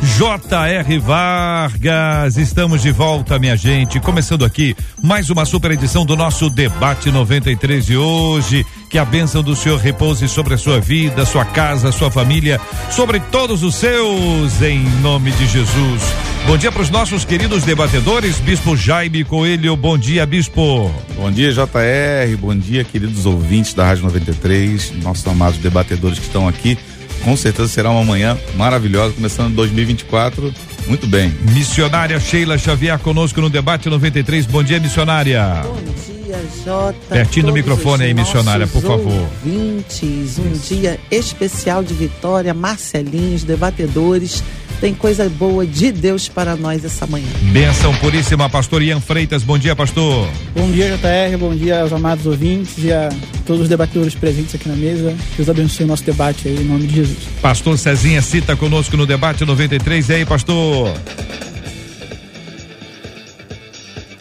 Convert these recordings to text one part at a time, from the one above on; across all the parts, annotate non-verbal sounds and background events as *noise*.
J.R. Vargas, estamos de volta, minha gente. Começando aqui mais uma super edição do nosso Debate 93 de hoje. Que a bênção do Senhor repouse sobre a sua vida, sua casa, sua família, sobre todos os seus, em nome de Jesus. Bom dia para os nossos queridos debatedores, Bispo Jaime Coelho. Bom dia, Bispo. Bom dia, JR. Bom dia, queridos ouvintes da Rádio 93, nossos amados debatedores que estão aqui com certeza será uma manhã maravilhosa, começando 2024 muito bem. Missionária Sheila Xavier conosco no debate 93. Bom dia, missionária. Bom dia, Jota. Pertinho do microfone aí, missionária, por favor. Ouvintes, um dia especial de vitória, Marcelinhos, debatedores tem coisa boa de Deus para nós essa manhã. Benção puríssima, pastor Ian Freitas. Bom dia, pastor. Bom dia, JR. Bom dia aos amados ouvintes e a todos os debatedores presentes aqui na mesa. Deus abençoe o nosso debate aí, em nome de Jesus. Pastor Cezinha cita conosco no debate 93. E aí, pastor?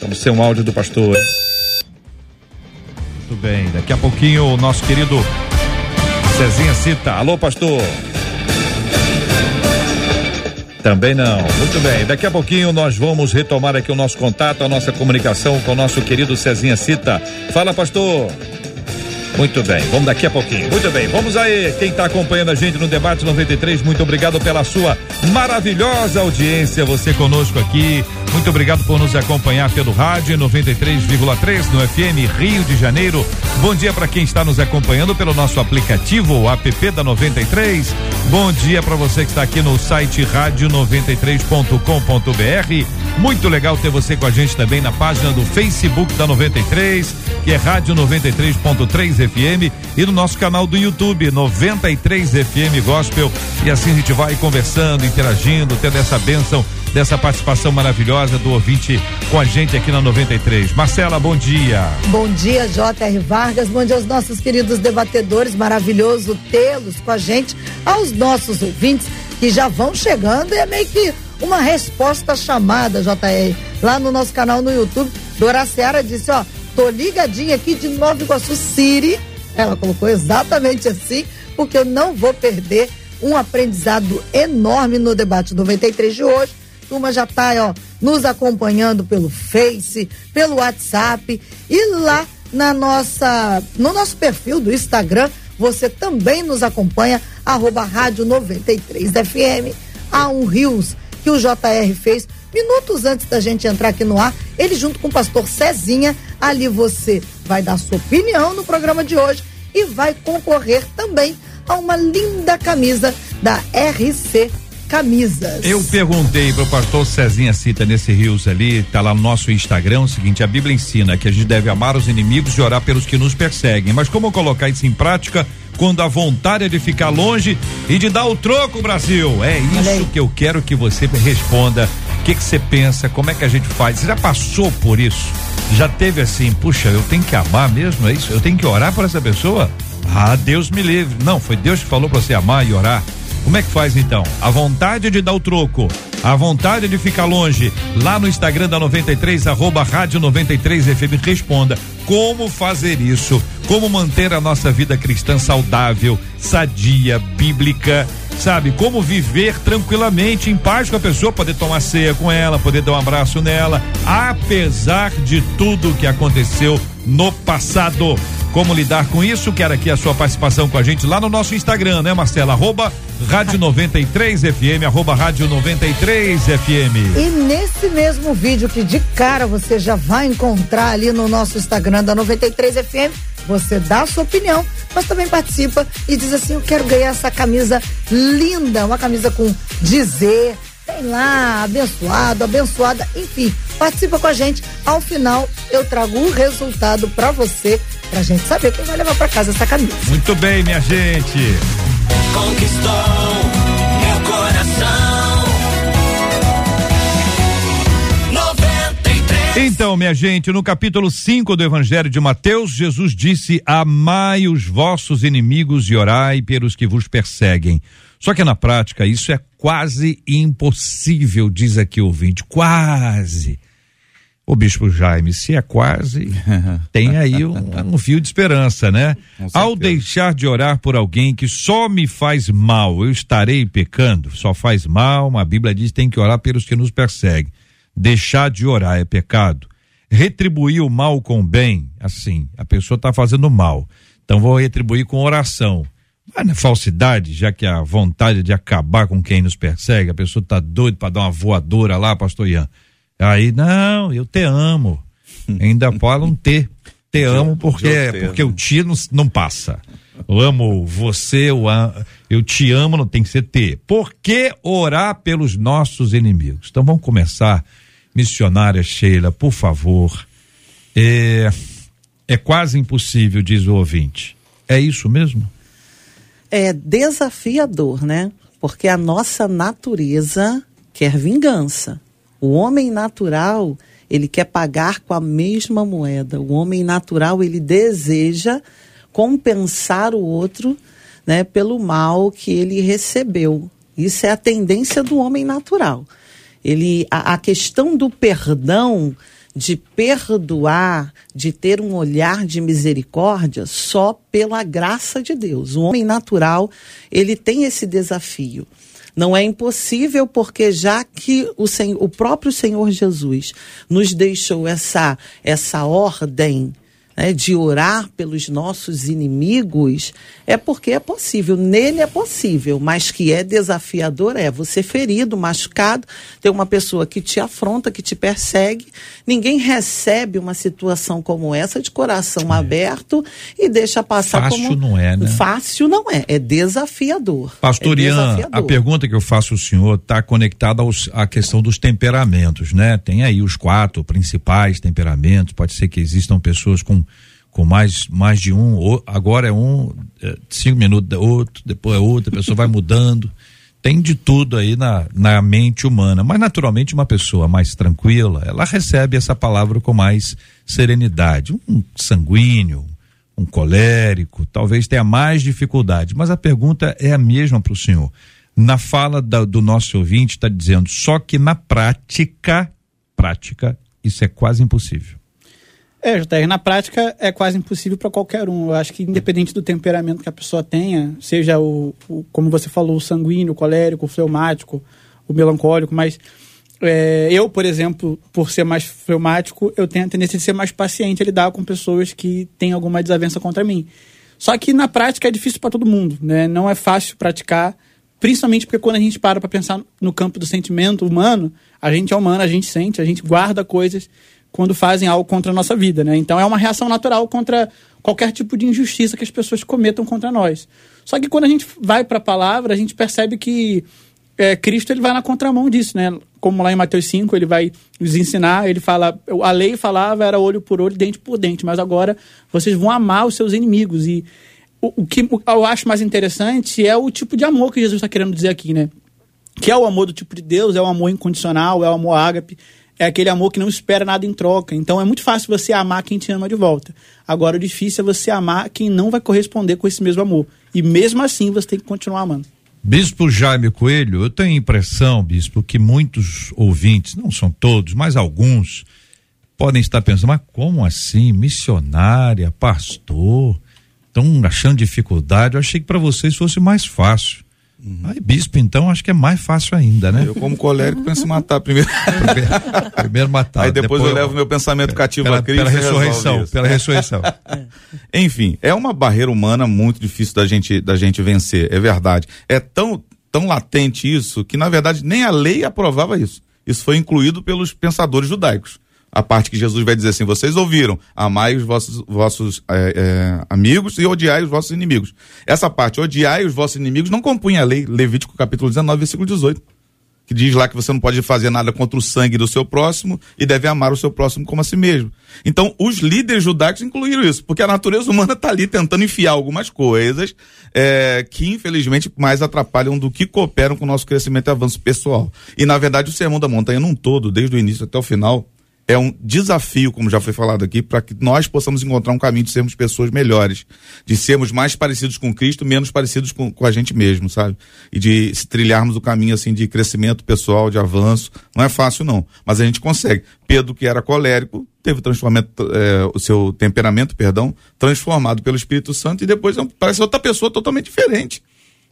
Vamos ser um áudio do pastor. Muito bem. Daqui a pouquinho o nosso querido Cezinha cita. Alô, pastor. Também não. Muito bem. Daqui a pouquinho nós vamos retomar aqui o nosso contato, a nossa comunicação com o nosso querido Cezinha Cita. Fala, pastor. Muito bem, vamos daqui a pouquinho. Muito bem, vamos aí. Quem está acompanhando a gente no debate 93, muito obrigado pela sua maravilhosa audiência. Você conosco aqui. Muito obrigado por nos acompanhar pelo rádio 93,3 no FM Rio de Janeiro. Bom dia para quem está nos acompanhando pelo nosso aplicativo, o app da 93. Bom dia para você que está aqui no site rádio93.com.br. Muito legal ter você com a gente também na página do Facebook da 93, que é Rádio 93.3 FM e no nosso canal do YouTube 93 FM Gospel. E assim a gente vai conversando, interagindo, tendo essa bênção dessa participação maravilhosa do ouvinte com a gente aqui na 93. Marcela, bom dia. Bom dia, J.R. Vargas. Bom dia aos nossos queridos debatedores. Maravilhoso tê-los com a gente. Aos nossos ouvintes que já vão chegando. É meio que uma resposta chamada, JR. Lá no nosso canal no YouTube, Dora Seara disse: Ó, tô ligadinha aqui de Nova Iguaçu City. Ela colocou exatamente assim, porque eu não vou perder um aprendizado enorme no debate 93 de hoje turma já está ó, nos acompanhando pelo Face, pelo WhatsApp e lá na nossa, no nosso perfil do Instagram, você também nos acompanha, arroba rádio 93 FM, há um Rios que o JR fez minutos antes da gente entrar aqui no ar, ele junto com o pastor Cezinha, ali você vai dar sua opinião no programa de hoje e vai concorrer também a uma linda camisa da RC camisas. Eu perguntei para o pastor Cezinha Cita nesse rios ali, tá lá no nosso Instagram, o seguinte, a Bíblia ensina que a gente deve amar os inimigos e orar pelos que nos perseguem, mas como colocar isso em prática quando a vontade é de ficar longe e de dar o troco, Brasil? É isso que eu quero que você responda. O que que você pensa? Como é que a gente faz? Você já passou por isso? Já teve assim, puxa, eu tenho que amar mesmo, é isso? Eu tenho que orar por essa pessoa? Ah, Deus me livre. Não, foi Deus que falou para você amar e orar. Como é que faz então? A vontade de dar o troco, a vontade de ficar longe, lá no Instagram da 93, arroba rádio 93 FM, responda como fazer isso, como manter a nossa vida cristã saudável, sadia, bíblica, sabe? Como viver tranquilamente, em paz com a pessoa, poder tomar ceia com ela, poder dar um abraço nela, apesar de tudo que aconteceu no passado. Como lidar com isso? Quero aqui a sua participação com a gente lá no nosso Instagram, né, Marcela? Arroba Rádio 93 FM, arroba Rádio 93 FM. E nesse mesmo vídeo que de cara você já vai encontrar ali no nosso Instagram da 93 FM, você dá a sua opinião, mas também participa e diz assim: Eu quero ganhar essa camisa linda, uma camisa com dizer, tem lá, abençoado, abençoada, enfim, participa com a gente. Ao final, eu trago o resultado para você pra gente saber quem vai levar pra casa essa camisa. Muito bem, minha gente. Conquistou Então, minha gente, no capítulo 5 do Evangelho de Mateus, Jesus disse: Amai os vossos inimigos e orai pelos que vos perseguem. Só que na prática isso é quase impossível, diz aqui o ouvinte. Quase. O bispo Jaime, se é quase, *laughs* tem aí um, um fio de esperança, né? Ao deixar de orar por alguém que só me faz mal, eu estarei pecando? Só faz mal, a Bíblia diz que tem que orar pelos que nos perseguem. Deixar de orar é pecado. Retribuir o mal com o bem, assim, a pessoa está fazendo mal. Então vou retribuir com oração. Mas não é falsidade, já que a vontade de acabar com quem nos persegue, a pessoa está doida para dar uma voadora lá, pastor Ian. Aí, não, eu te amo. *laughs* Ainda falam te. Te amo porque, te porque o te não, não passa. Eu amo você, eu, eu te amo, não tem que ser te. Por que orar pelos nossos inimigos? Então vamos começar. Missionária Sheila, por favor. É, é quase impossível, diz o ouvinte. É isso mesmo? é desafiador, né? Porque a nossa natureza quer vingança. O homem natural, ele quer pagar com a mesma moeda. O homem natural, ele deseja compensar o outro, né, pelo mal que ele recebeu. Isso é a tendência do homem natural. Ele a, a questão do perdão, de perdoar, de ter um olhar de misericórdia só pela graça de Deus. O homem natural, ele tem esse desafio. Não é impossível porque já que o, Senhor, o próprio Senhor Jesus nos deixou essa essa ordem né, de orar pelos nossos inimigos, é porque é possível. Nele é possível, mas que é desafiador é você ferido, machucado, ter uma pessoa que te afronta, que te persegue. Ninguém recebe uma situação como essa de coração aberto e deixa passar Fácil como. não é, né? Fácil não é, é desafiador. Pastor é Ian, a desafiador. pergunta que eu faço ao senhor está conectada aos- à questão dos temperamentos, né? Tem aí os quatro principais temperamentos, pode ser que existam pessoas com, com mais, mais de um, agora é um, é, cinco minutos é outro, depois é outro, a pessoa vai mudando. Tem de tudo aí na, na mente humana, mas naturalmente uma pessoa mais tranquila, ela recebe essa palavra com mais serenidade. Um sanguíneo, um colérico, talvez tenha mais dificuldade, mas a pergunta é a mesma para o senhor. Na fala da- do nosso ouvinte, está dizendo só que na prática, prática, isso é quase impossível. É, JR, na prática é quase impossível para qualquer um. Eu acho que independente do temperamento que a pessoa tenha, seja o, o- como você falou, o sanguíneo, o colérico, o fleumático, o melancólico, mas é, eu, por exemplo, por ser mais fleumático, eu tenho a tendência de ser mais paciente a lidar com pessoas que têm alguma desavença contra mim. Só que na prática é difícil para todo mundo, né? Não é fácil praticar, principalmente porque quando a gente para para pensar no campo do sentimento humano, a gente é humano, a gente sente, a gente guarda coisas quando fazem algo contra a nossa vida, né? Então é uma reação natural contra qualquer tipo de injustiça que as pessoas cometam contra nós. Só que quando a gente vai para a palavra, a gente percebe que é, Cristo ele vai na contramão disso, né? Como lá em Mateus 5, ele vai nos ensinar, ele fala, a lei falava era olho por olho, dente por dente, mas agora vocês vão amar os seus inimigos e o, o que eu acho mais interessante é o tipo de amor que Jesus está querendo dizer aqui, né? Que é o amor do tipo de Deus, é o amor incondicional, é o amor ágape, é aquele amor que não espera nada em troca. Então é muito fácil você amar quem te ama de volta. Agora o difícil é você amar quem não vai corresponder com esse mesmo amor. E mesmo assim você tem que continuar amando. Bispo Jaime Coelho, eu tenho a impressão, bispo, que muitos ouvintes, não são todos, mas alguns, podem estar pensando, mas como assim? Missionária, pastor, estão achando dificuldade? Eu achei que para vocês fosse mais fácil. Aí, bispo, então, acho que é mais fácil ainda, né? Eu, como colérico, penso em matar primeiro. Primeiro, *laughs* primeiro matar. Aí depois, eu levo meu pensamento cativo pela, a Cristo. pela ressurreição, pela *laughs* ressurreição. Enfim, é uma barreira humana muito difícil da gente, da gente vencer, é verdade. É tão, tão latente isso que, na verdade, nem a lei aprovava isso. Isso foi incluído pelos pensadores judaicos. A parte que Jesus vai dizer assim: vocês ouviram, amai os vossos, vossos é, é, amigos e odiai os vossos inimigos. Essa parte, odiai os vossos inimigos, não compunha a lei. Levítico capítulo 19, versículo 18 que diz lá que você não pode fazer nada contra o sangue do seu próximo e deve amar o seu próximo como a si mesmo. Então, os líderes judaicos incluíram isso, porque a natureza humana está ali tentando enfiar algumas coisas é, que, infelizmente, mais atrapalham do que cooperam com o nosso crescimento e avanço pessoal. E, na verdade, o Sermão da Montanha, num todo, desde o início até o final, é um desafio, como já foi falado aqui, para que nós possamos encontrar um caminho de sermos pessoas melhores, de sermos mais parecidos com Cristo, menos parecidos com, com a gente mesmo, sabe? E de trilharmos o caminho assim de crescimento pessoal, de avanço. Não é fácil não, mas a gente consegue. Pedro, que era colérico, teve transformamento, é, o seu temperamento, perdão, transformado pelo Espírito Santo e depois é parece outra pessoa totalmente diferente.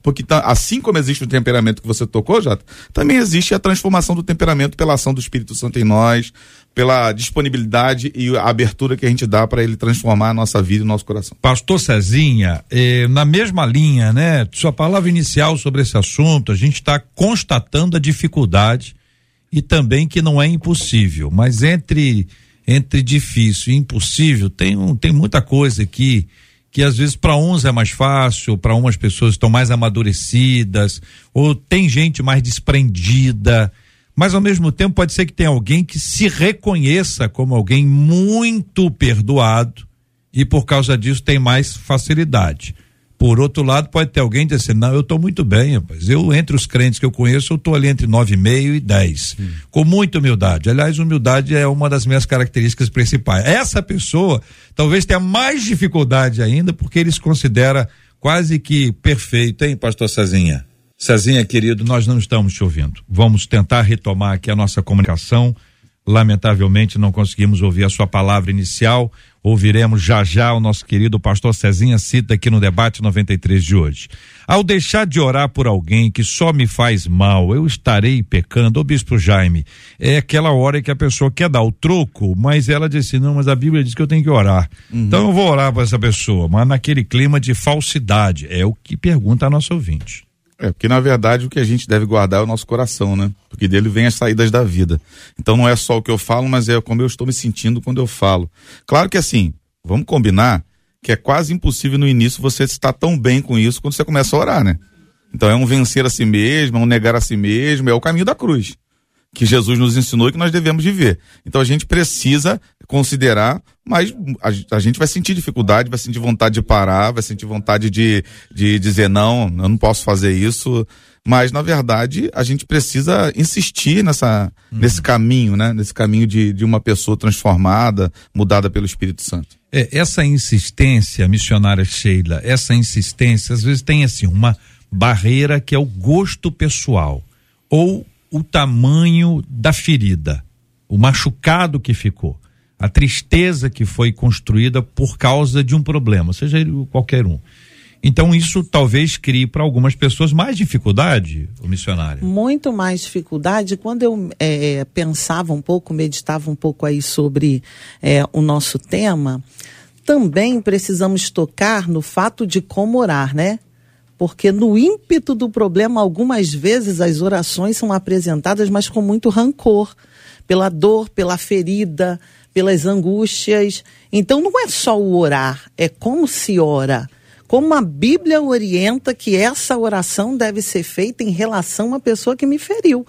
Porque tá, assim como existe o temperamento que você tocou, Jota, também existe a transformação do temperamento pela ação do Espírito Santo em nós, pela disponibilidade e a abertura que a gente dá para ele transformar a nossa vida e o nosso coração. Pastor Cezinha, eh, na mesma linha, né? Sua palavra inicial sobre esse assunto, a gente está constatando a dificuldade e também que não é impossível, mas entre entre difícil e impossível tem um, tem muita coisa aqui que às vezes para uns é mais fácil, para umas pessoas estão mais amadurecidas, ou tem gente mais desprendida, mas ao mesmo tempo pode ser que tenha alguém que se reconheça como alguém muito perdoado e por causa disso tem mais facilidade. Por outro lado, pode ter alguém dizer assim, não, eu estou muito bem, rapaz. Eu, entre os crentes que eu conheço, eu estou ali entre nove e meio e dez. Hum. Com muita humildade. Aliás, humildade é uma das minhas características principais. Essa pessoa talvez tenha mais dificuldade ainda, porque ele se considera quase que perfeito, hein, pastor Cezinha? Cezinha, querido, nós não estamos te ouvindo. Vamos tentar retomar aqui a nossa comunicação. Lamentavelmente não conseguimos ouvir a sua palavra inicial. Ouviremos já já o nosso querido pastor Cezinha Cita aqui no debate 93 de hoje. Ao deixar de orar por alguém que só me faz mal, eu estarei pecando. Ô bispo Jaime, é aquela hora que a pessoa quer dar o troco, mas ela disse: não, mas a Bíblia diz que eu tenho que orar. Uhum. Então eu vou orar para essa pessoa, mas naquele clima de falsidade. É o que pergunta a nossa ouvinte. É, porque na verdade o que a gente deve guardar é o nosso coração, né? Porque dele vem as saídas da vida. Então não é só o que eu falo, mas é como eu estou me sentindo quando eu falo. Claro que assim, vamos combinar que é quase impossível no início você estar tão bem com isso quando você começa a orar, né? Então é um vencer a si mesmo, é um negar a si mesmo, é o caminho da cruz que Jesus nos ensinou e que nós devemos viver. Então a gente precisa considerar, mas a, a, gente vai sentir dificuldade, vai sentir vontade de parar, vai sentir vontade de, de dizer não, eu não posso fazer isso. Mas, na verdade, a gente precisa insistir nessa, uhum. nesse caminho, né? Nesse caminho de, de uma pessoa transformada, mudada pelo Espírito Santo. É, essa insistência, missionária Sheila, essa insistência, às vezes tem assim, uma barreira que é o gosto pessoal. Ou o tamanho da ferida, o machucado que ficou, a tristeza que foi construída por causa de um problema, seja ele qualquer um. Então isso talvez crie para algumas pessoas mais dificuldade, o missionário. Muito mais dificuldade. Quando eu é, pensava um pouco, meditava um pouco aí sobre é, o nosso tema, também precisamos tocar no fato de como orar, né? porque no ímpeto do problema, algumas vezes as orações são apresentadas, mas com muito rancor, pela dor, pela ferida, pelas angústias. Então não é só o orar, é como se ora. Como a Bíblia orienta que essa oração deve ser feita em relação à pessoa que me feriu.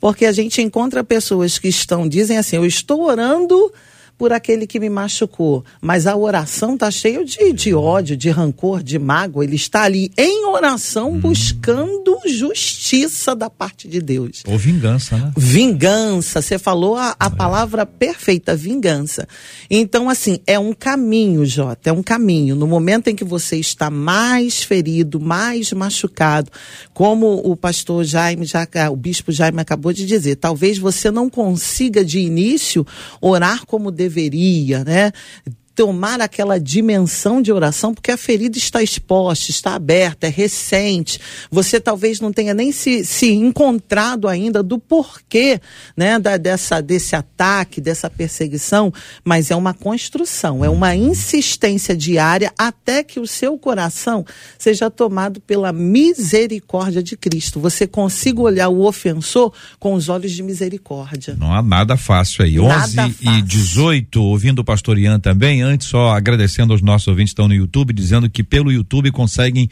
Porque a gente encontra pessoas que estão, dizem assim, eu estou orando por aquele que me machucou. Mas a oração está cheia de, de ódio, de rancor, de mágoa. Ele está ali em oração hum. buscando justiça da parte de Deus. Ou vingança, né? Vingança. Você falou a, a é. palavra perfeita, vingança. Então, assim, é um caminho, Jota, é um caminho. No momento em que você está mais ferido, mais machucado, como o pastor Jaime, já, o bispo Jaime acabou de dizer, talvez você não consiga de início orar como deveria deveria, né? Tomar aquela dimensão de oração, porque a ferida está exposta, está aberta, é recente. Você talvez não tenha nem se, se encontrado ainda do porquê né, da, dessa, desse ataque, dessa perseguição, mas é uma construção, é uma insistência diária até que o seu coração seja tomado pela misericórdia de Cristo. Você consiga olhar o ofensor com os olhos de misericórdia. Não há nada fácil aí. Nada 11 fácil. e 18, ouvindo o pastor Ian também, antes só agradecendo aos nossos ouvintes que estão no YouTube, dizendo que pelo YouTube conseguem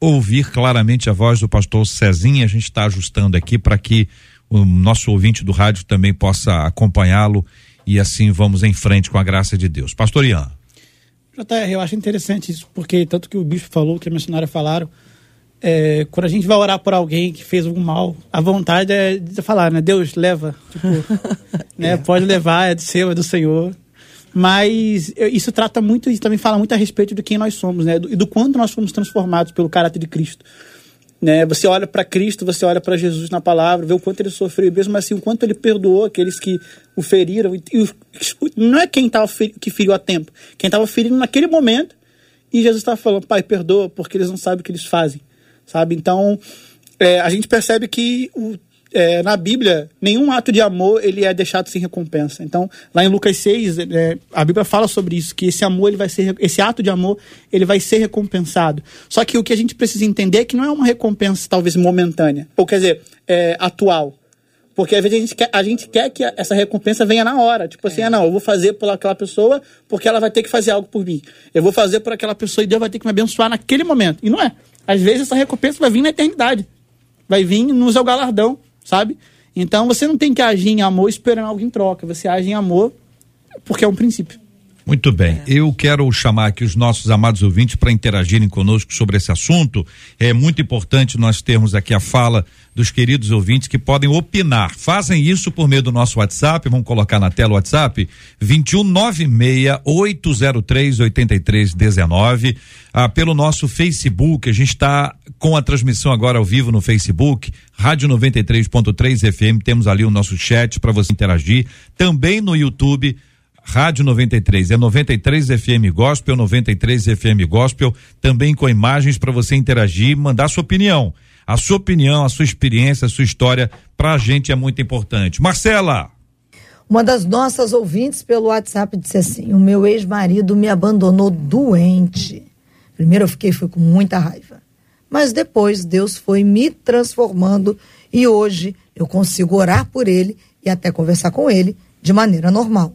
ouvir claramente a voz do pastor Cezinha. A gente está ajustando aqui para que o nosso ouvinte do rádio também possa acompanhá-lo e assim vamos em frente com a graça de Deus. Pastor Ian. JR, eu acho interessante isso, porque tanto que o bispo falou, que a missionária falaram, é, quando a gente vai orar por alguém que fez algum mal, a vontade é de falar, né? Deus, leva. Tipo, *laughs* né? Pode levar, é do seu, é do Senhor. Mas isso trata muito e também fala muito a respeito de quem nós somos, né? E do quanto nós fomos transformados pelo caráter de Cristo. Né? Você olha para Cristo, você olha para Jesus na palavra, vê o quanto ele sofreu, mesmo assim, o quanto ele perdoou aqueles que o feriram. E, não é quem tava que feriu a tempo, quem estava ferindo naquele momento. E Jesus estava falando, Pai, perdoa, porque eles não sabem o que eles fazem. Sabe? Então, é, a gente percebe que o- é, na Bíblia, nenhum ato de amor ele é deixado sem recompensa. Então, lá em Lucas 6, é, a Bíblia fala sobre isso, que esse amor, ele vai ser, esse ato de amor, ele vai ser recompensado. Só que o que a gente precisa entender é que não é uma recompensa talvez momentânea, ou quer dizer, é, atual. Porque às vezes a gente, quer, a gente quer que essa recompensa venha na hora. Tipo assim, ah, não, eu vou fazer por aquela pessoa porque ela vai ter que fazer algo por mim. Eu vou fazer por aquela pessoa e Deus vai ter que me abençoar naquele momento. E não é. Às vezes essa recompensa vai vir na eternidade. Vai vir no seu galardão, sabe? Então você não tem que agir em amor esperando algo em troca. Você age em amor porque é um princípio. Muito bem. Eu quero chamar aqui os nossos amados ouvintes para interagirem conosco sobre esse assunto. É muito importante nós termos aqui a fala dos queridos ouvintes que podem opinar. Fazem isso por meio do nosso WhatsApp. Vamos colocar na tela o WhatsApp: 2196 803 8319. Ah, pelo nosso Facebook, a gente está com a transmissão agora ao vivo no Facebook, Rádio 93.3 FM. Temos ali o nosso chat para você interagir. Também no YouTube. Rádio 93, é 93 FM Gospel, 93 FM Gospel, também com imagens para você interagir e mandar sua opinião. A sua opinião, a sua experiência, a sua história, pra gente é muito importante. Marcela! Uma das nossas ouvintes pelo WhatsApp disse assim: O meu ex-marido me abandonou doente. Primeiro eu fiquei fui com muita raiva. Mas depois Deus foi me transformando e hoje eu consigo orar por ele e até conversar com ele de maneira normal.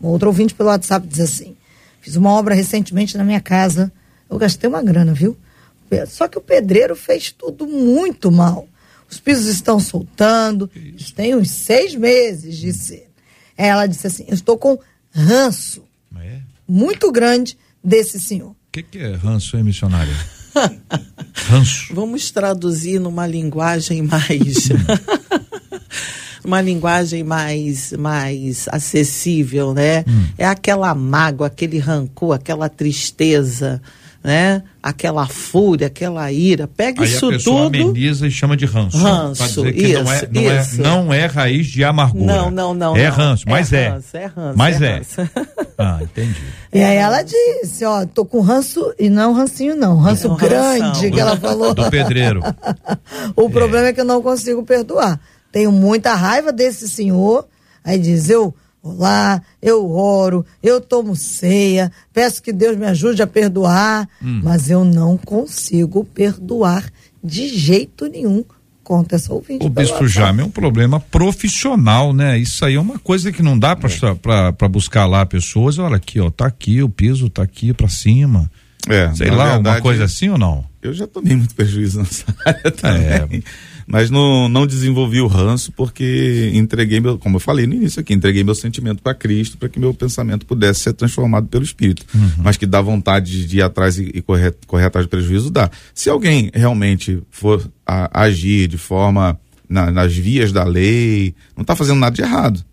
Um outro ouvinte pelo WhatsApp diz assim: Fiz uma obra recentemente na minha casa. Eu gastei uma grana, viu? Só que o pedreiro fez tudo muito mal. Os pisos estão soltando. Isso tem uns seis meses, disse. Ela disse assim: Eu estou com ranço É? muito grande desse senhor. O que, que é ranço, hein, missionária? Ranço. Vamos traduzir numa linguagem mais. *laughs* uma linguagem mais, mais acessível, né? Hum. É aquela mágoa, aquele rancor, aquela tristeza, né? Aquela fúria, aquela ira. Pega Aí isso a pessoa tudo. ameniza e chama de ranço. Ranço, dizer que não, é, isso, não, é, isso. não é raiz de amargura. Não, não, não. É não. ranço, mas é. ranço, é ranço, Mas é é. ranço. *laughs* Ah, entendi. E aí ela disse, ó, tô com ranço, e não é um rancinho não, ranço É grande ranção. que ela falou. Do pedreiro. *laughs* o problema é que eu não consigo perdoar. Tenho muita raiva desse senhor. Aí diz, eu vou lá, eu oro, eu tomo ceia, peço que Deus me ajude a perdoar, Hum. mas eu não consigo perdoar de jeito nenhum contra essa ouvinte. O Bispo. Jaime é um problema profissional, né? Isso aí é uma coisa que não dá para buscar lá pessoas. Olha aqui, ó, tá aqui, o piso tá aqui para cima. É, Sei lá, uma verdade, coisa assim ou não? Eu já tomei muito prejuízo nessa área É. Mas não, não desenvolvi o ranço porque entreguei meu, como eu falei no início aqui, entreguei meu sentimento para Cristo para que meu pensamento pudesse ser transformado pelo Espírito. Mas que dá vontade de ir atrás e, e correr, correr atrás do prejuízo, dá. Se alguém realmente for a- agir de forma na- nas vias da lei, não está fazendo nada de errado.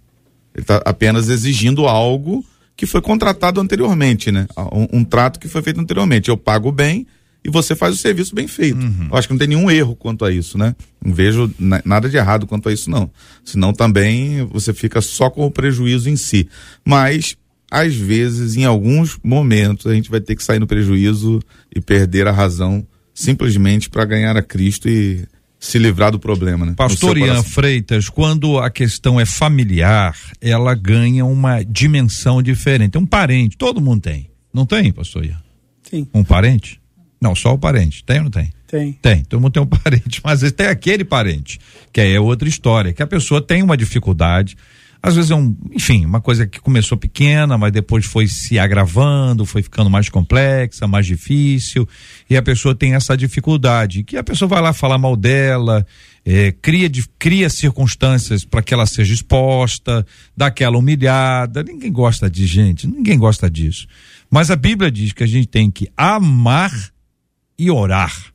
Ele está apenas exigindo algo que foi contratado anteriormente, né? Um, um trato que foi feito anteriormente. Eu pago bem e você faz o serviço bem feito. Eu acho que não tem nenhum erro quanto a isso, né? Não vejo na- nada de errado quanto a isso, não. Senão também você fica só com o prejuízo em si. Mas, às vezes, em alguns momentos, a gente vai ter que sair no prejuízo e perder a razão simplesmente para ganhar a Cristo e se livrar do problema, né? Pastor Ian. Freitas, quando a questão é familiar, ela ganha uma dimensão diferente. Um parente, todo mundo tem. Não tem, pastor Ian? Sim, Um parente? Não, só o parente. Tem ou não tem? tem. Tem, todo mundo tem um *laughs* parente, mas às vezes tem aquele parente, que aí é outra história, que a pessoa tem uma dificuldade, às vezes é um, enfim, uma coisa que começou pequena, mas depois foi se agravando, foi ficando mais complexa, mais difícil, e a pessoa tem essa dificuldade, que a pessoa vai lá falar mal dela, eh, cria, de- cria circunstâncias para que ela seja exposta, dá aquela humilhada, ninguém gosta de gente, ninguém gosta disso. Mas a Bíblia diz que a gente tem que amar e orar.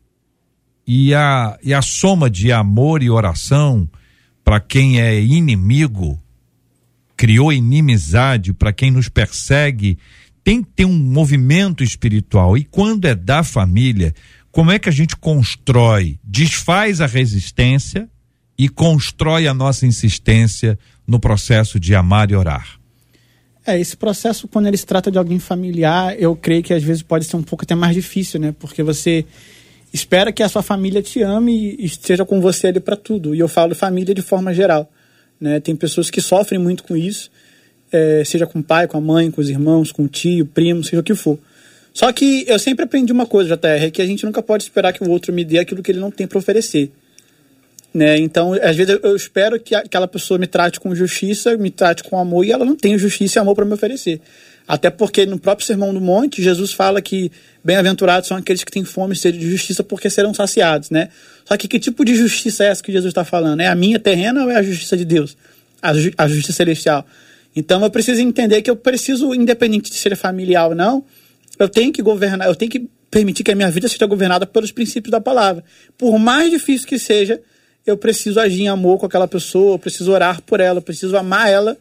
E a, e a soma de amor e oração para quem é inimigo, criou inimizade para quem nos persegue, tem que ter um movimento espiritual. E quando é da família, como é que a gente constrói, desfaz a resistência e constrói a nossa insistência no processo de amar e orar? É, esse processo, quando ele se trata de alguém familiar, eu creio que às vezes pode ser um pouco até mais difícil, né? Porque você espera que a sua família te ame e esteja com você ali para tudo. E eu falo família de forma geral. Né? Tem pessoas que sofrem muito com isso, é, seja com o pai, com a mãe, com os irmãos, com o tio, primo, seja o que for. Só que eu sempre aprendi uma coisa, JR, é que a gente nunca pode esperar que o outro me dê aquilo que ele não tem para oferecer. Né? Então, às vezes eu espero que aquela pessoa me trate com justiça, me trate com amor, e ela não tem justiça e amor para me oferecer. Até porque no próprio Sermão do Monte, Jesus fala que bem-aventurados são aqueles que têm fome e sede de justiça porque serão saciados, né? Só que que tipo de justiça é essa que Jesus está falando? É a minha terrena ou é a justiça de Deus? A, ju a justiça celestial. Então eu preciso entender que eu preciso, independente de ser familiar ou não, eu tenho que governar, eu tenho que permitir que a minha vida seja governada pelos princípios da palavra. Por mais difícil que seja, eu preciso agir em amor com aquela pessoa, eu preciso orar por ela, eu preciso amar ela,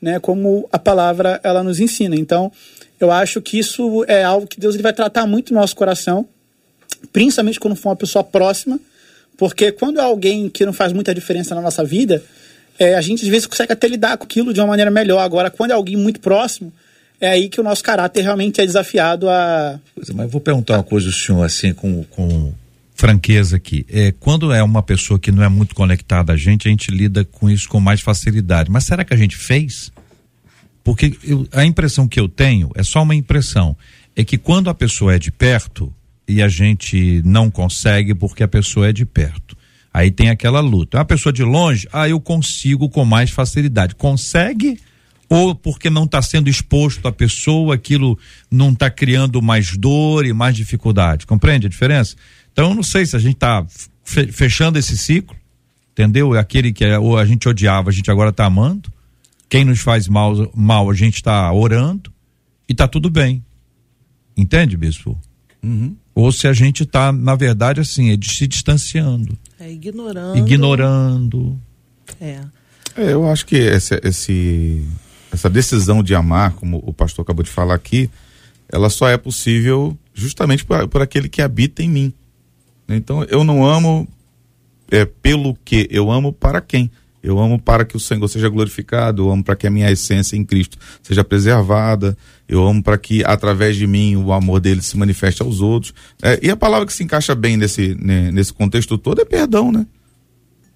né, como a palavra ela nos ensina. Então, eu acho que isso é algo que Deus ele vai tratar muito no nosso coração, principalmente quando for uma pessoa próxima, porque quando é alguém que não faz muita diferença na nossa vida, é, a gente às vezes consegue até lidar com aquilo de uma maneira melhor. Agora, quando é alguém muito próximo, é aí que o nosso caráter realmente é desafiado a. Mas eu vou perguntar uma coisa ao senhor, assim, com, com franqueza aqui. É, quando é uma pessoa que não é muito conectada a gente, a gente lida com isso com mais facilidade. Mas será que a gente fez? Porque eu, a impressão que eu tenho, é só uma impressão, é que quando a pessoa é de perto e a gente não consegue porque a pessoa é de perto. Aí tem aquela luta. Uma pessoa de longe, ah, eu consigo com mais facilidade. Consegue? Ou porque não está sendo exposto a pessoa, aquilo não está criando mais dor e mais dificuldade. Compreende a diferença? Então, eu não sei se a gente está fechando esse ciclo, entendeu? Aquele que é, ou a gente odiava, a gente agora está amando. Quem nos faz mal, mal a gente está orando e está tudo bem. Entende, bispo? Uhum. Ou se a gente está, na verdade, assim, é de se distanciando. É ignorando. Ignorando. É. É, eu acho que esse, esse, essa decisão de amar, como o pastor acabou de falar aqui, ela só é possível justamente por, por aquele que habita em mim. Então eu não amo é, pelo que, eu amo para quem. Eu amo para que o Senhor seja glorificado, eu amo para que a minha essência em Cristo seja preservada, eu amo para que através de mim o amor dele se manifeste aos outros. É, e a palavra que se encaixa bem nesse, né, nesse contexto todo é perdão, né?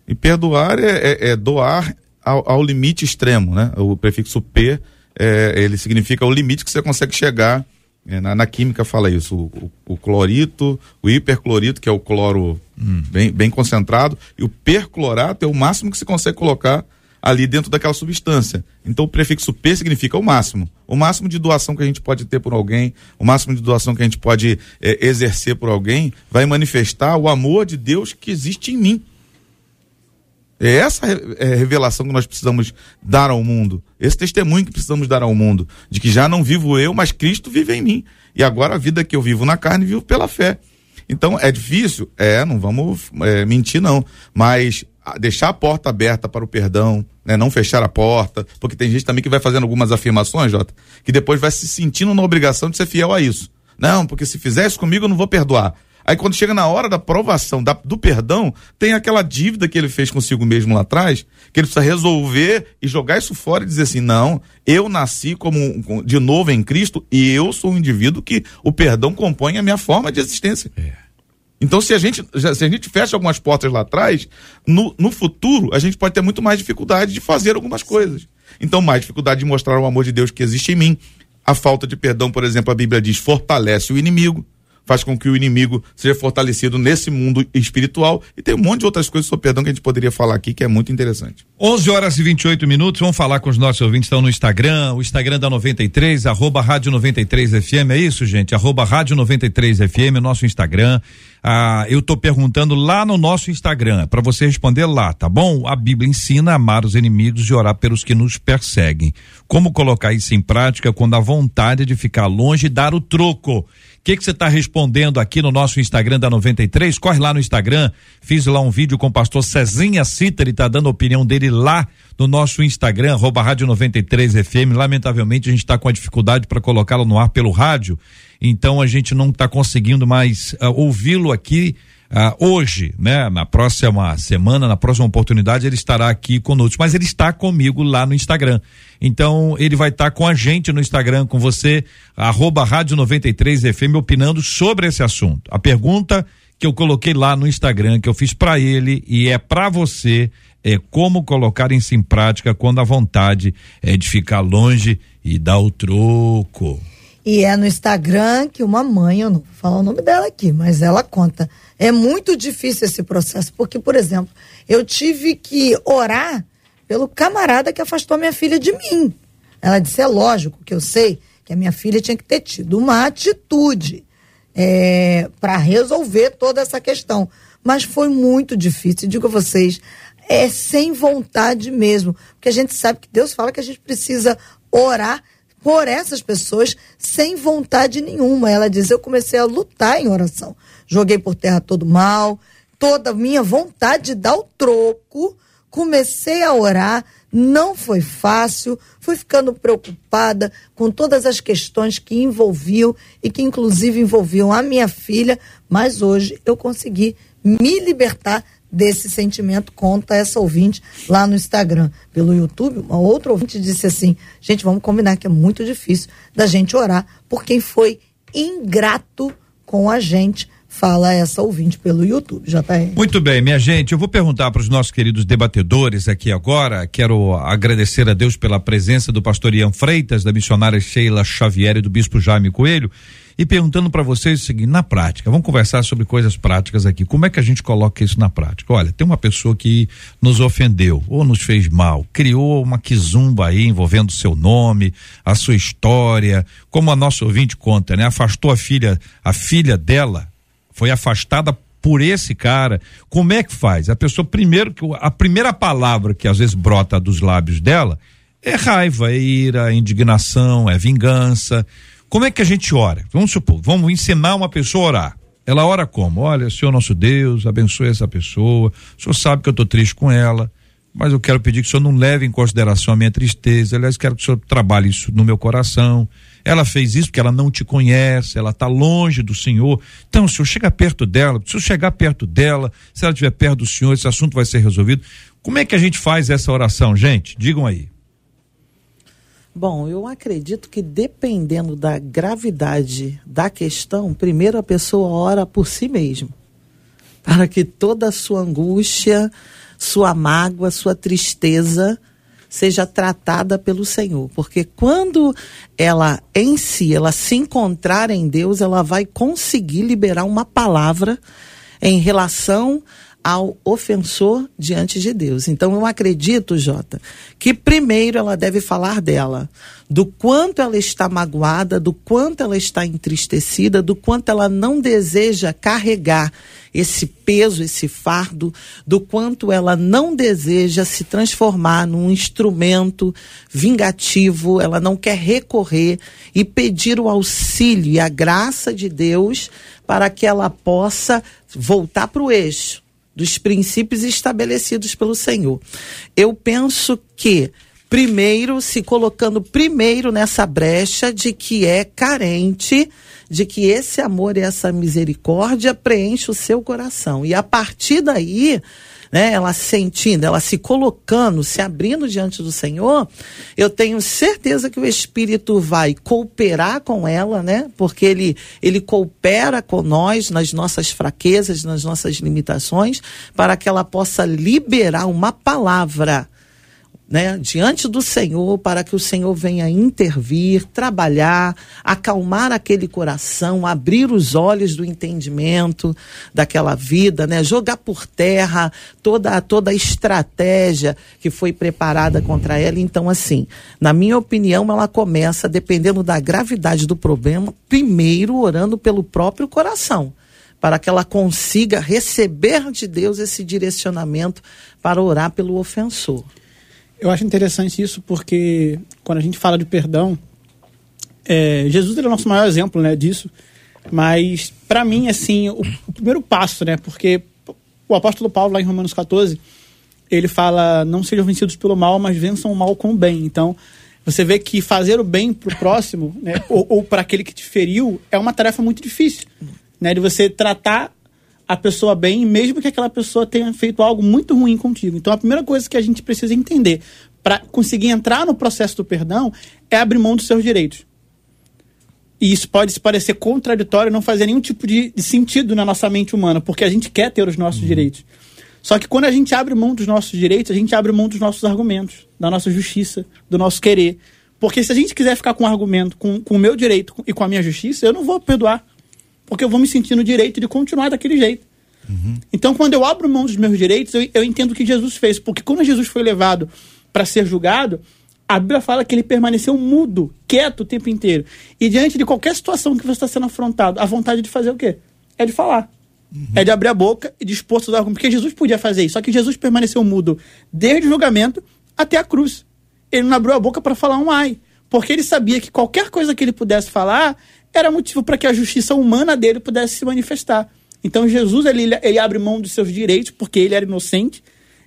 E perdoar é, é, é doar ao, ao, limite extremo, né? O prefixo P, é, ele significa o limite que você consegue chegar na, na, química fala isso, o, o, o, clorito, o hiperclorito, que é o cloro hum. bem, bem concentrado, e o perclorato é o máximo que se consegue colocar ali dentro daquela substância. Então o prefixo P significa o máximo. O máximo de doação que a gente pode ter por alguém, o máximo de doação que a gente pode é, exercer por alguém, vai manifestar o amor de Deus que existe em mim. É essa é, revelação que nós precisamos dar ao mundo. Esse testemunho que precisamos dar ao mundo. De que já não vivo eu, mas Cristo vive em mim. E agora a vida que eu vivo na carne, vivo pela fé. Então é difícil? É, não vamos é, mentir, não. Mas deixar a porta aberta para o perdão, né? não fechar a porta, porque tem gente também que vai fazendo algumas afirmações, Jota, que depois vai se sentindo na obrigação de ser fiel a isso. Não, porque se fizer isso comigo eu não vou perdoar. Aí quando chega na hora da provação, da, do perdão, tem aquela dívida que ele fez consigo mesmo lá atrás, que ele precisa resolver e jogar isso fora e dizer assim: não, eu nasci como de novo em Cristo e eu sou um indivíduo que o perdão compõe a minha forma de existência. É. Então, se a, gente, se a gente fecha algumas portas lá atrás, no, no futuro a gente pode ter muito mais dificuldade de fazer algumas coisas. Então, mais dificuldade de mostrar o amor de Deus que existe em mim. A falta de perdão, por exemplo, a Bíblia diz, fortalece o inimigo faz com que o inimigo seja fortalecido nesse mundo espiritual e tem um monte de outras coisas sobre perdão que a gente poderia falar aqui que é muito interessante. 11 horas e 28 minutos, vamos falar com os nossos ouvintes estão no Instagram, o Instagram da 93, arroba rádio 93 FM, é isso gente? Arroba rádio 93 FM, nosso Instagram. Ah, eu tô perguntando lá no nosso Instagram, para você responder lá, tá bom? A Bíblia ensina a amar os inimigos e orar pelos que nos perseguem. Como colocar isso em prática quando a vontade de ficar longe e dar o troco? Que que você está respondendo aqui no nosso Instagram da 93? Corre lá no Instagram, fiz lá um vídeo com o pastor Cezinha Cita, ele tá dando a opinião dele lá no nosso Instagram, arroba rádio 93 FM. Lamentavelmente a gente está com a dificuldade para colocá-lo no ar pelo rádio, então a gente não está conseguindo mais ah, ouvi-lo aqui ah, hoje, né? Na próxima semana, na próxima oportunidade, ele estará aqui conosco. Mas ele está comigo lá no Instagram. Então, ele vai estar com a gente no Instagram, com você, arroba Rádio 93 FM, opinando sobre esse assunto. A pergunta que eu coloquei lá no Instagram, que eu fiz para ele e é para você, é como colocar isso em prática quando a vontade é de ficar longe e dar o troco. E é no Instagram que uma mãe, eu não vou falar o nome dela aqui, mas ela conta. É muito difícil esse processo, porque, por exemplo, eu tive que orar pelo camarada que afastou a minha filha de mim. Ela disse: é lógico que eu sei que a minha filha tinha que ter tido uma atitude é, para resolver toda essa questão. Mas foi muito difícil. Digo a vocês, é sem vontade mesmo. Porque a gente sabe que Deus fala que a gente precisa orar por essas pessoas sem vontade nenhuma. Ela diz: Eu comecei a lutar em oração. Joguei por terra todo mal, toda a minha vontade de dar o troco. Comecei a orar, não foi fácil, fui ficando preocupada com todas as questões que envolviam e que inclusive envolviam a minha filha, mas hoje eu consegui me libertar desse sentimento, conta essa ouvinte lá no Instagram. Pelo YouTube, uma outra ouvinte disse assim: gente, vamos combinar que é muito difícil da gente orar por quem foi ingrato com a gente. Fala essa ouvinte pelo YouTube, JR. Muito bem, minha gente, eu vou perguntar para os nossos queridos debatedores aqui agora. Quero agradecer a Deus pela presença do pastor Ian Freitas, da missionária Sheila Xavier e do bispo Jaime Coelho. E perguntando para vocês o seguinte, na prática, vamos conversar sobre coisas práticas aqui. Como é que a gente coloca isso na prática? Olha, tem uma pessoa que nos ofendeu ou nos fez mal, criou uma quizumba aí envolvendo o seu nome, a sua história, como a nossa ouvinte conta, né? Afastou a filha, a filha dela foi afastada por esse cara. Como é que faz? A pessoa primeiro a primeira palavra que às vezes brota dos lábios dela é raiva, é ira, é indignação, é vingança. Como é que a gente ora? Vamos supor, vamos ensinar uma pessoa a orar. Ela ora como? Olha, Senhor nosso Deus, abençoe essa pessoa. O Senhor sabe que eu estou triste com ela, mas eu quero pedir que o Senhor não leve em consideração a minha tristeza. Aliás, quero que o Senhor trabalhe isso no meu coração. Ela fez isso porque ela não te conhece, ela está longe do Senhor. Então, o Senhor chega perto dela, se eu chegar perto dela, se ela estiver perto do Senhor, esse assunto vai ser resolvido. Como é que a gente faz essa oração, gente? Digam aí. Bom, eu acredito que dependendo da gravidade da questão, primeiro a pessoa ora por si mesmo, para que toda a sua angústia, sua mágoa, sua tristeza seja tratada pelo Senhor, porque quando ela em si, ela se encontrar em Deus, ela vai conseguir liberar uma palavra em relação ao ofensor diante de Deus. Então eu acredito, Jota, que primeiro ela deve falar dela, do quanto ela está magoada, do quanto ela está entristecida, do quanto ela não deseja carregar esse peso, esse fardo, do quanto ela não deseja se transformar num instrumento vingativo, ela não quer recorrer e pedir o auxílio e a graça de Deus para que ela possa voltar para o eixo dos princípios estabelecidos pelo Senhor. Eu penso que primeiro se colocando primeiro nessa brecha de que é carente, de que esse amor e essa misericórdia preenche o seu coração. E a partir daí, né, ela sentindo, ela se colocando, se abrindo diante do Senhor, eu tenho certeza que o Espírito vai cooperar com ela, né? Porque ele, ele coopera com nós nas nossas fraquezas, nas nossas limitações, para que ela possa liberar uma palavra né, diante do Senhor, para que o Senhor venha intervir, trabalhar, acalmar aquele coração, abrir os olhos do entendimento daquela vida, né, jogar por terra toda, toda a estratégia que foi preparada contra ela. Então, assim, na minha opinião, ela começa, dependendo da gravidade do problema, primeiro orando pelo próprio coração para que ela consiga receber de Deus esse direcionamento para orar pelo ofensor. Eu acho interessante isso porque quando a gente fala de perdão, é, Jesus é o nosso maior exemplo né, disso. Mas, para mim, assim, o, o, primeiro passo, né? Porque o apóstolo Paulo, lá em Romanos 14, ele fala: não sejam vencidos pelo mal, mas vençam o mal com o bem. Então, você vê que fazer o bem pro próximo, né? ou, ou para aquele que te feriu, é uma tarefa muito difícil, né? De você tratar a pessoa bem, mesmo que aquela pessoa tenha feito algo muito ruim contigo. Então, a primeira coisa que a gente precisa entender para conseguir entrar no processo do perdão é abrir mão dos seus direitos. E isso pode se parecer contraditório, não fazer nenhum tipo de, de, sentido na nossa mente humana, porque a gente quer ter os nossos uhum. direitos. Só que quando a gente abre mão dos nossos direitos, a gente abre mão dos nossos argumentos, da nossa justiça, do nosso querer. Porque se a gente quiser ficar com um argumento, com, com o meu direito e com a minha justiça, eu não vou perdoar. Porque eu vou me sentir no direito de continuar daquele jeito. Uhum. Então, quando eu abro mão dos meus direitos, eu, eu entendo o que Jesus fez. Porque quando Jesus foi levado para ser julgado, a Bíblia fala que ele permaneceu mudo, quieto o tempo inteiro. E diante de qualquer situação que você está sendo afrontado, a vontade de fazer o quê? É de falar. Uhum. É de abrir a boca e dispor seus argumentos. Porque Jesus podia fazer isso. Só que Jesus permaneceu mudo desde o julgamento até a cruz. Ele não abriu a boca para falar um ai. Porque ele sabia que qualquer coisa que ele pudesse falar era motivo para que a justiça humana dele pudesse se manifestar. Então Jesus ele, ele abre mão dos seus direitos porque ele era inocente.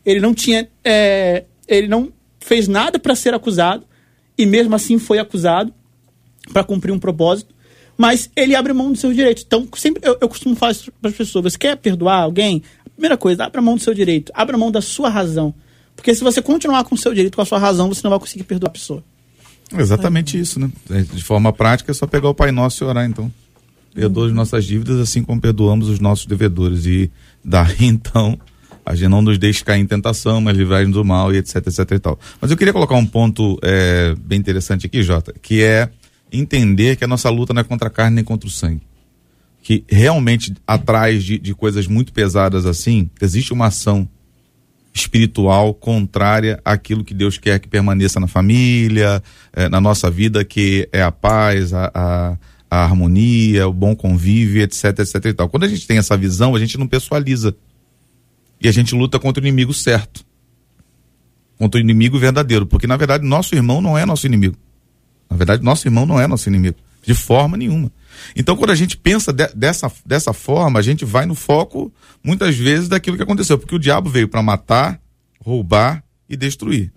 Ele não tinha. É, ele não fez nada para ser acusado e mesmo assim foi acusado para cumprir um propósito, mas ele abre mão dos seus direitos. Então, sempre eu, eu costumo falar para as pessoas: você quer perdoar alguém? Primeira coisa, abra mão do seu direito, abra mão da sua razão. Porque se você continuar com o seu direito, com a sua razão, você não vai conseguir perdoar a pessoa. Exatamente isso, né? É, de forma prática, é só pegar o Pai Nosso e orar, então. Perdoa as nossas dívidas, assim como perdoamos os nossos devedores. E daí, *laughs* então, a gente não nos deixe cair em tentação, mas livrar-nos do mal e etc, etc e tal. Mas eu queria colocar um ponto é, bem interessante aqui, Jota, que é entender que a nossa luta não é contra a carne nem contra o sangue. Que realmente, atrás de, de coisas muito pesadas assim, existe uma ação espiritual contrária àquilo que Deus quer que permaneça na família, é, na nossa vida, que é a paz, a, a, a, harmonia, o bom convívio, etc, etc e tal. Quando a gente tem essa visão, a gente não pessoaliza. E a gente luta contra o inimigo certo. Contra o inimigo verdadeiro. Porque, na verdade, nosso irmão não é nosso inimigo. Na verdade, nosso irmão não é nosso inimigo. De forma nenhuma. Então, quando a gente pensa de, dessa, dessa forma, a gente vai no foco, muitas vezes, daquilo que aconteceu. Porque o diabo veio para matar, roubar e destruir.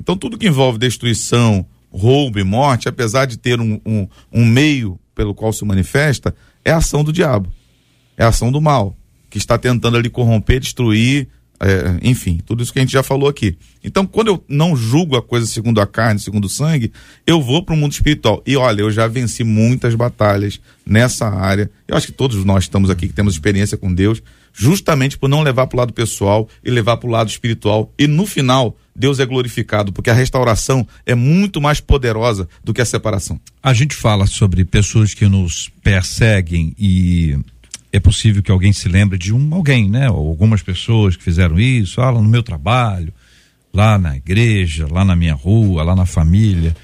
Então, tudo que envolve destruição, roubo e morte, apesar de ter um, um, um meio pelo qual se manifesta, é ação do diabo. É ação do mal que está tentando ali corromper, destruir, é, enfim, tudo isso que a gente já falou aqui. Então, quando eu não julgo a coisa segundo a carne, segundo o sangue, eu vou para o mundo espiritual. E olha, eu já venci muitas batalhas nessa área. Eu acho que todos nós estamos aqui que temos experiência com Deus, justamente por não levar para o lado pessoal e levar para o lado espiritual. E no final, Deus é glorificado, porque a restauração é muito mais poderosa do que a separação. A gente fala sobre pessoas que nos perseguem e é possível que alguém se lembre de um alguém, né? Ou algumas pessoas que fizeram isso, ah, no meu trabalho, lá na igreja, lá na minha rua, lá na família.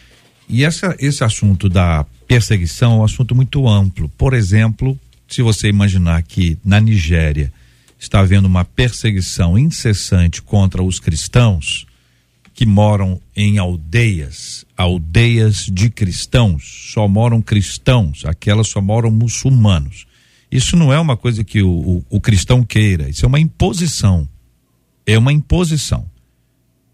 E essa, esse assunto da perseguição é um assunto muito amplo. Por exemplo, se você imaginar que na Nigéria está havendo uma perseguição incessante contra os cristãos que moram em aldeias, aldeias de cristãos, só moram cristãos, aquelas só moram muçulmanos. Isso não é uma coisa que o, o, o cristão queira, isso é uma imposição. É uma imposição.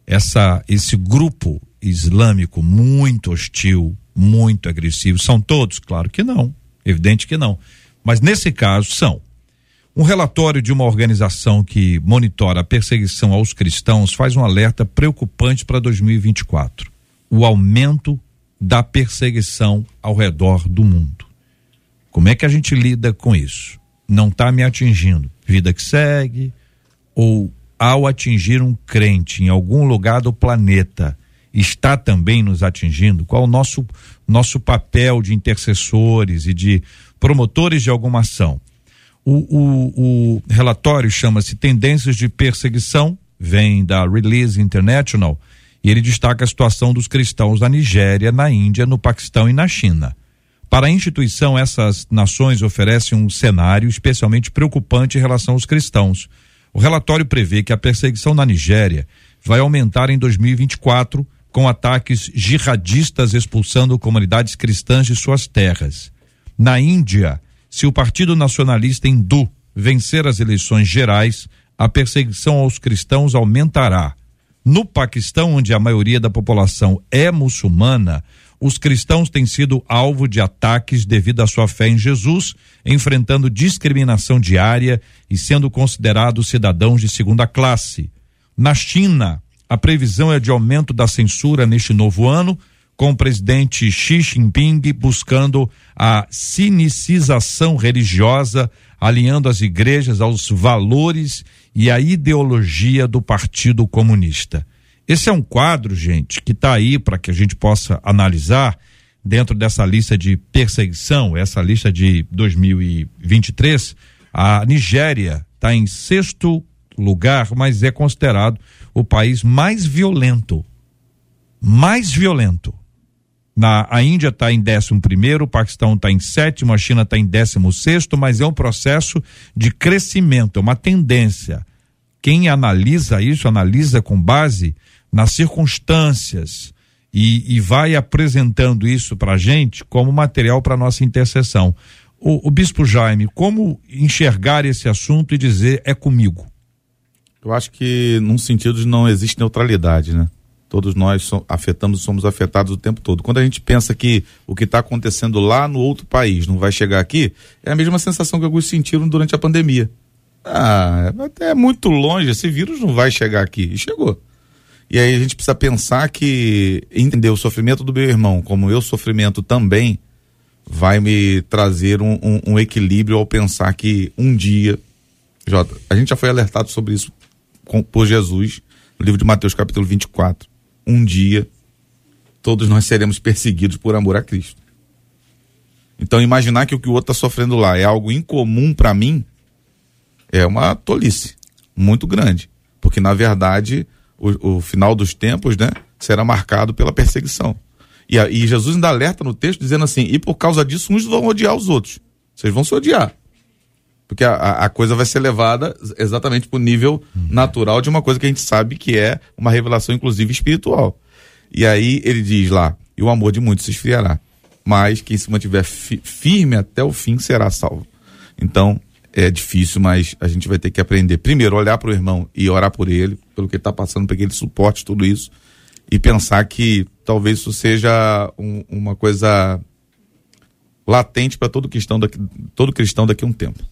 Essa, esse grupo islâmico muito hostil, muito agressivo, são todos? Claro que não. Evidente que não. Mas nesse caso são. Um relatório de uma organização que monitora a perseguição aos cristãos faz um alerta preocupante para 2024: o aumento da perseguição ao redor do mundo. Como é que a gente lida com isso? Não está me atingindo. Vida que segue, ou ao atingir um crente em algum lugar do planeta, está também nos atingindo? Qual o nosso, nosso papel de intercessores e de promotores de alguma ação? O, o, o relatório chama-se Tendências de Perseguição, vem da Release International, e ele destaca a situação dos cristãos na Nigéria, na Índia, no Paquistão e na China Para a instituição, essas nações oferecem um cenário especialmente preocupante em relação aos cristãos. O relatório prevê que a perseguição na Nigéria vai aumentar em 2024, com ataques jihadistas expulsando comunidades cristãs de suas terras. Na Índia, se o Partido Nacionalista Hindu vencer as eleições gerais, a perseguição aos cristãos aumentará. No Paquistão, onde a maioria da população é muçulmana, os cristãos têm sido alvo de ataques devido à sua fé em Jesus, enfrentando discriminação diária e sendo considerados cidadãos de segunda classe. Na China, a previsão é de aumento da censura neste novo ano, com o presidente Xi Jinping buscando a sinicização religiosa, alinhando as igrejas aos valores e à ideologia do Partido Comunista. Esse é um quadro, gente, que está aí para que a gente possa analisar dentro dessa lista de perseguição, essa lista de 2023. A Nigéria está em sexto lugar, mas é considerado o país mais violento. Mais violento. Na, a Índia está em décimo primeiro, o Paquistão está em sétimo, a China está em décimo sexto, mas é um processo de crescimento, é uma tendência. Quem analisa isso, analisa com base nas circunstâncias e, e vai apresentando isso para a gente como material para nossa intercessão. O, o Bispo Jaime, como enxergar esse assunto e dizer é comigo? Eu acho que, num sentido, não existe neutralidade, né? Todos nós afetamos, somos afetados o tempo todo. Quando a gente pensa que o que está acontecendo lá no outro país não vai chegar aqui, é a mesma sensação que alguns sentiram durante a pandemia. Ah, é, é muito longe, esse vírus não vai chegar aqui. E chegou. E aí a gente precisa pensar que entender o sofrimento do meu irmão como eu sofrimento também vai me trazer um, um, um equilíbrio ao pensar que um dia, Jota, a gente já foi alertado sobre isso com, por Jesus no livro de Mateus capítulo 24. Um dia todos nós seremos perseguidos por amor a Cristo. Então imaginar que o que o outro está sofrendo lá é algo incomum para mim é uma tolice muito grande, porque na verdade o, o final dos tempos, né, será marcado pela perseguição. E, a, e Jesus ainda alerta no texto dizendo assim: e por causa disso uns vão odiar os outros. Vocês vão se odiar. Porque a, a coisa vai ser levada exatamente para o nível natural de uma coisa que a gente sabe que é uma revelação, inclusive espiritual. E aí ele diz lá: e o amor de muitos se esfriará. Mas quem se mantiver fi, firme até o fim será salvo. Então, é difícil, mas a gente vai ter que aprender. Primeiro, olhar para o irmão e orar por ele, pelo que ele está passando, para que ele suporte tudo isso. E pensar que talvez isso seja um, uma coisa latente para todo cristão daqui, todo cristão daqui a um tempo.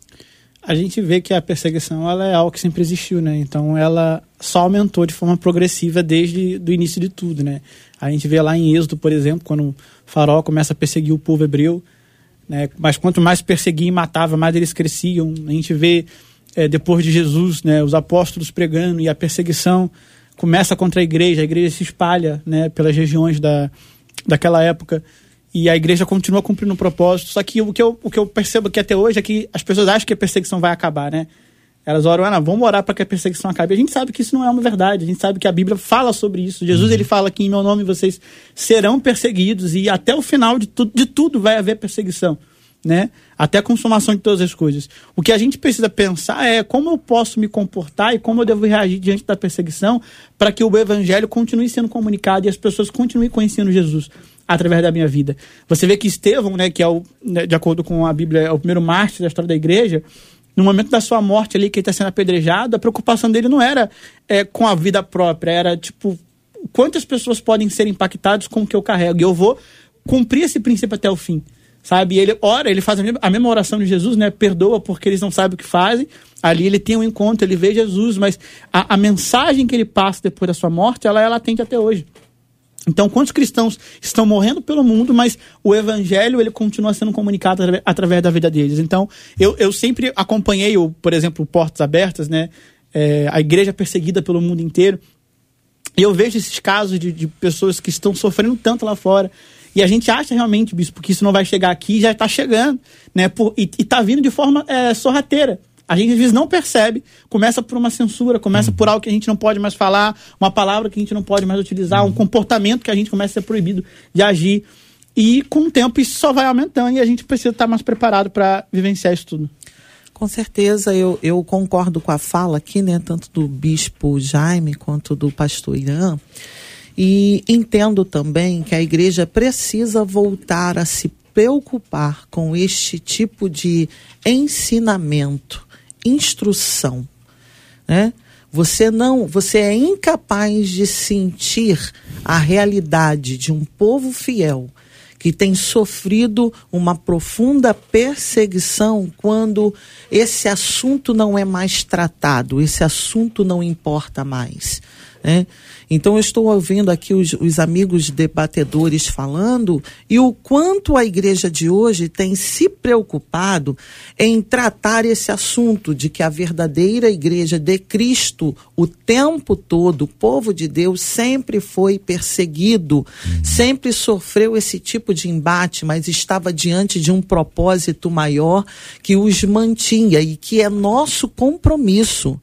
A gente vê que a perseguição ela é algo que sempre existiu, né? Então ela só aumentou de forma progressiva desde o início de tudo, né? A gente vê lá em Êxodo, por exemplo, quando o faraó começa a perseguir o povo hebreu, né? Mas quanto mais perseguia e matava, mais eles cresciam. A gente vê é, depois de Jesus, né, os apóstolos pregando e a perseguição começa contra a igreja, a igreja se espalha né, pelas regiões da, daquela época e a igreja continua cumprindo o propósito. Só que o que, eu, o que eu percebo até hoje é que as pessoas acham que a perseguição vai acabar, né? Elas oram, ah, vamos orar para que a perseguição acabe. A gente sabe que isso não é uma verdade, a gente sabe que a Bíblia fala sobre isso. Jesus uhum. ele fala que em meu nome vocês serão perseguidos e até o final de, tu, de tudo vai haver perseguição, né? Até a consumação de todas as coisas. O que a gente precisa pensar é como eu posso me comportar e como eu devo reagir diante da perseguição para que o evangelho continue sendo comunicado e as pessoas continuem conhecendo Jesus através da minha vida. Você vê que Estevão, né, que é o, né, de acordo com a Bíblia, é o primeiro mártir da história da igreja, no momento da sua morte ali, que ele está sendo apedrejado, a preocupação dele não era é, com a vida própria, era tipo, quantas pessoas podem ser impactadas com o que eu carrego? E eu vou cumprir esse princípio até o fim. Sabe? E ele ora, ele faz a mesma oração de Jesus, né? Perdoa porque eles não sabem o que fazem. Ali ele tem um encontro, ele vê Jesus, mas a, a mensagem que ele passa depois da sua morte, ela é latente até hoje. Então, quantos cristãos estão morrendo pelo mundo, mas o evangelho ele continua sendo comunicado através da vida deles. Então, eu, eu sempre acompanhei, por exemplo, Portas Abertas, né? É, a igreja perseguida pelo mundo inteiro. E eu vejo esses casos de, de, pessoas que estão sofrendo tanto lá fora. E a gente acha realmente, bispo, que isso não vai chegar aqui, já está chegando, né? Por, e está vindo de forma é, sorrateira. A gente às vezes não percebe, começa por uma censura, começa uhum. por algo que a gente não pode mais falar, uma palavra que a gente não pode mais utilizar, uhum. um comportamento que a gente começa a ser proibido de agir. E com o tempo isso só vai aumentando e a gente precisa estar mais preparado para vivenciar isso tudo. Com certeza, eu, eu concordo com a fala aqui, né, tanto do bispo Jaime quanto do pastor Irã. E entendo também que a igreja precisa voltar a se preocupar com este tipo de ensinamento, instrução, né? Você não, você é incapaz de sentir a realidade de um povo fiel que tem sofrido uma profunda perseguição quando esse assunto não é mais tratado, esse assunto não importa mais. Né? Então, eu estou ouvindo aqui os, os, amigos debatedores falando e o quanto a igreja de hoje tem se preocupado em tratar esse assunto de que a verdadeira igreja de Cristo, o tempo todo, o povo de Deus, sempre foi perseguido, uhum. sempre sofreu esse tipo de embate, mas estava diante de um propósito maior que os mantinha e que é nosso compromisso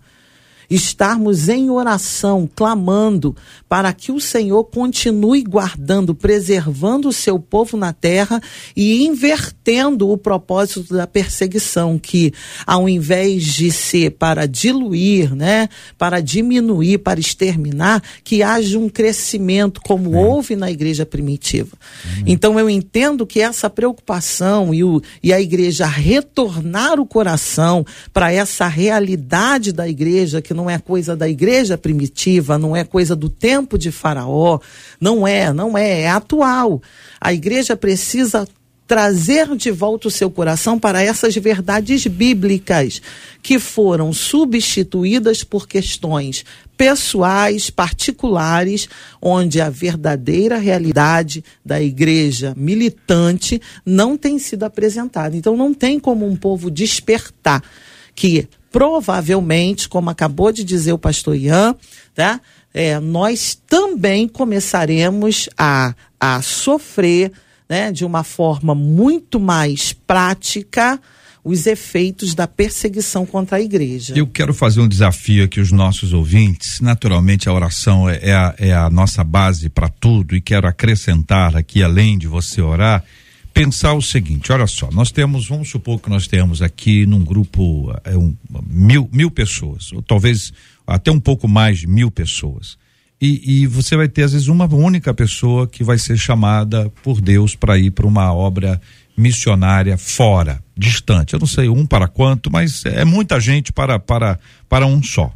estarmos em oração, clamando para que o Senhor continue guardando, preservando o seu povo na terra e invertendo o propósito da perseguição, que ao invés de ser para diluir, né, para diminuir, para exterminar, que haja um crescimento como é. houve na igreja primitiva. É. Então eu entendo que essa preocupação e, o, e a igreja retornar o coração para essa realidade da igreja que não é coisa da igreja primitiva, não é coisa do tempo de Faraó, não é, não é, é atual. A igreja precisa trazer de volta o seu coração para essas verdades bíblicas que foram substituídas por questões pessoais, particulares, onde a verdadeira realidade da igreja militante não tem sido apresentada. Então não tem como um povo despertar que provavelmente, como acabou de dizer o pastor Ian, tá? É, nós também começaremos a, a sofrer né, de uma forma muito mais prática os efeitos da perseguição contra a igreja. Eu quero fazer um desafio aqui aos nossos ouvintes. Naturalmente, a oração é, é a, é a nossa base para tudo, e quero acrescentar aqui, além de você orar, pensar o seguinte: olha só, nós temos, vamos supor que nós temos aqui num grupo é, um, mil, mil pessoas, ou talvez até um pouco mais de mil pessoas. E, e, você vai ter, às vezes, uma única pessoa que vai ser chamada por Deus para ir para uma obra missionária fora, distante. Eu não sei um para quanto, mas é muita gente para, para, para um só.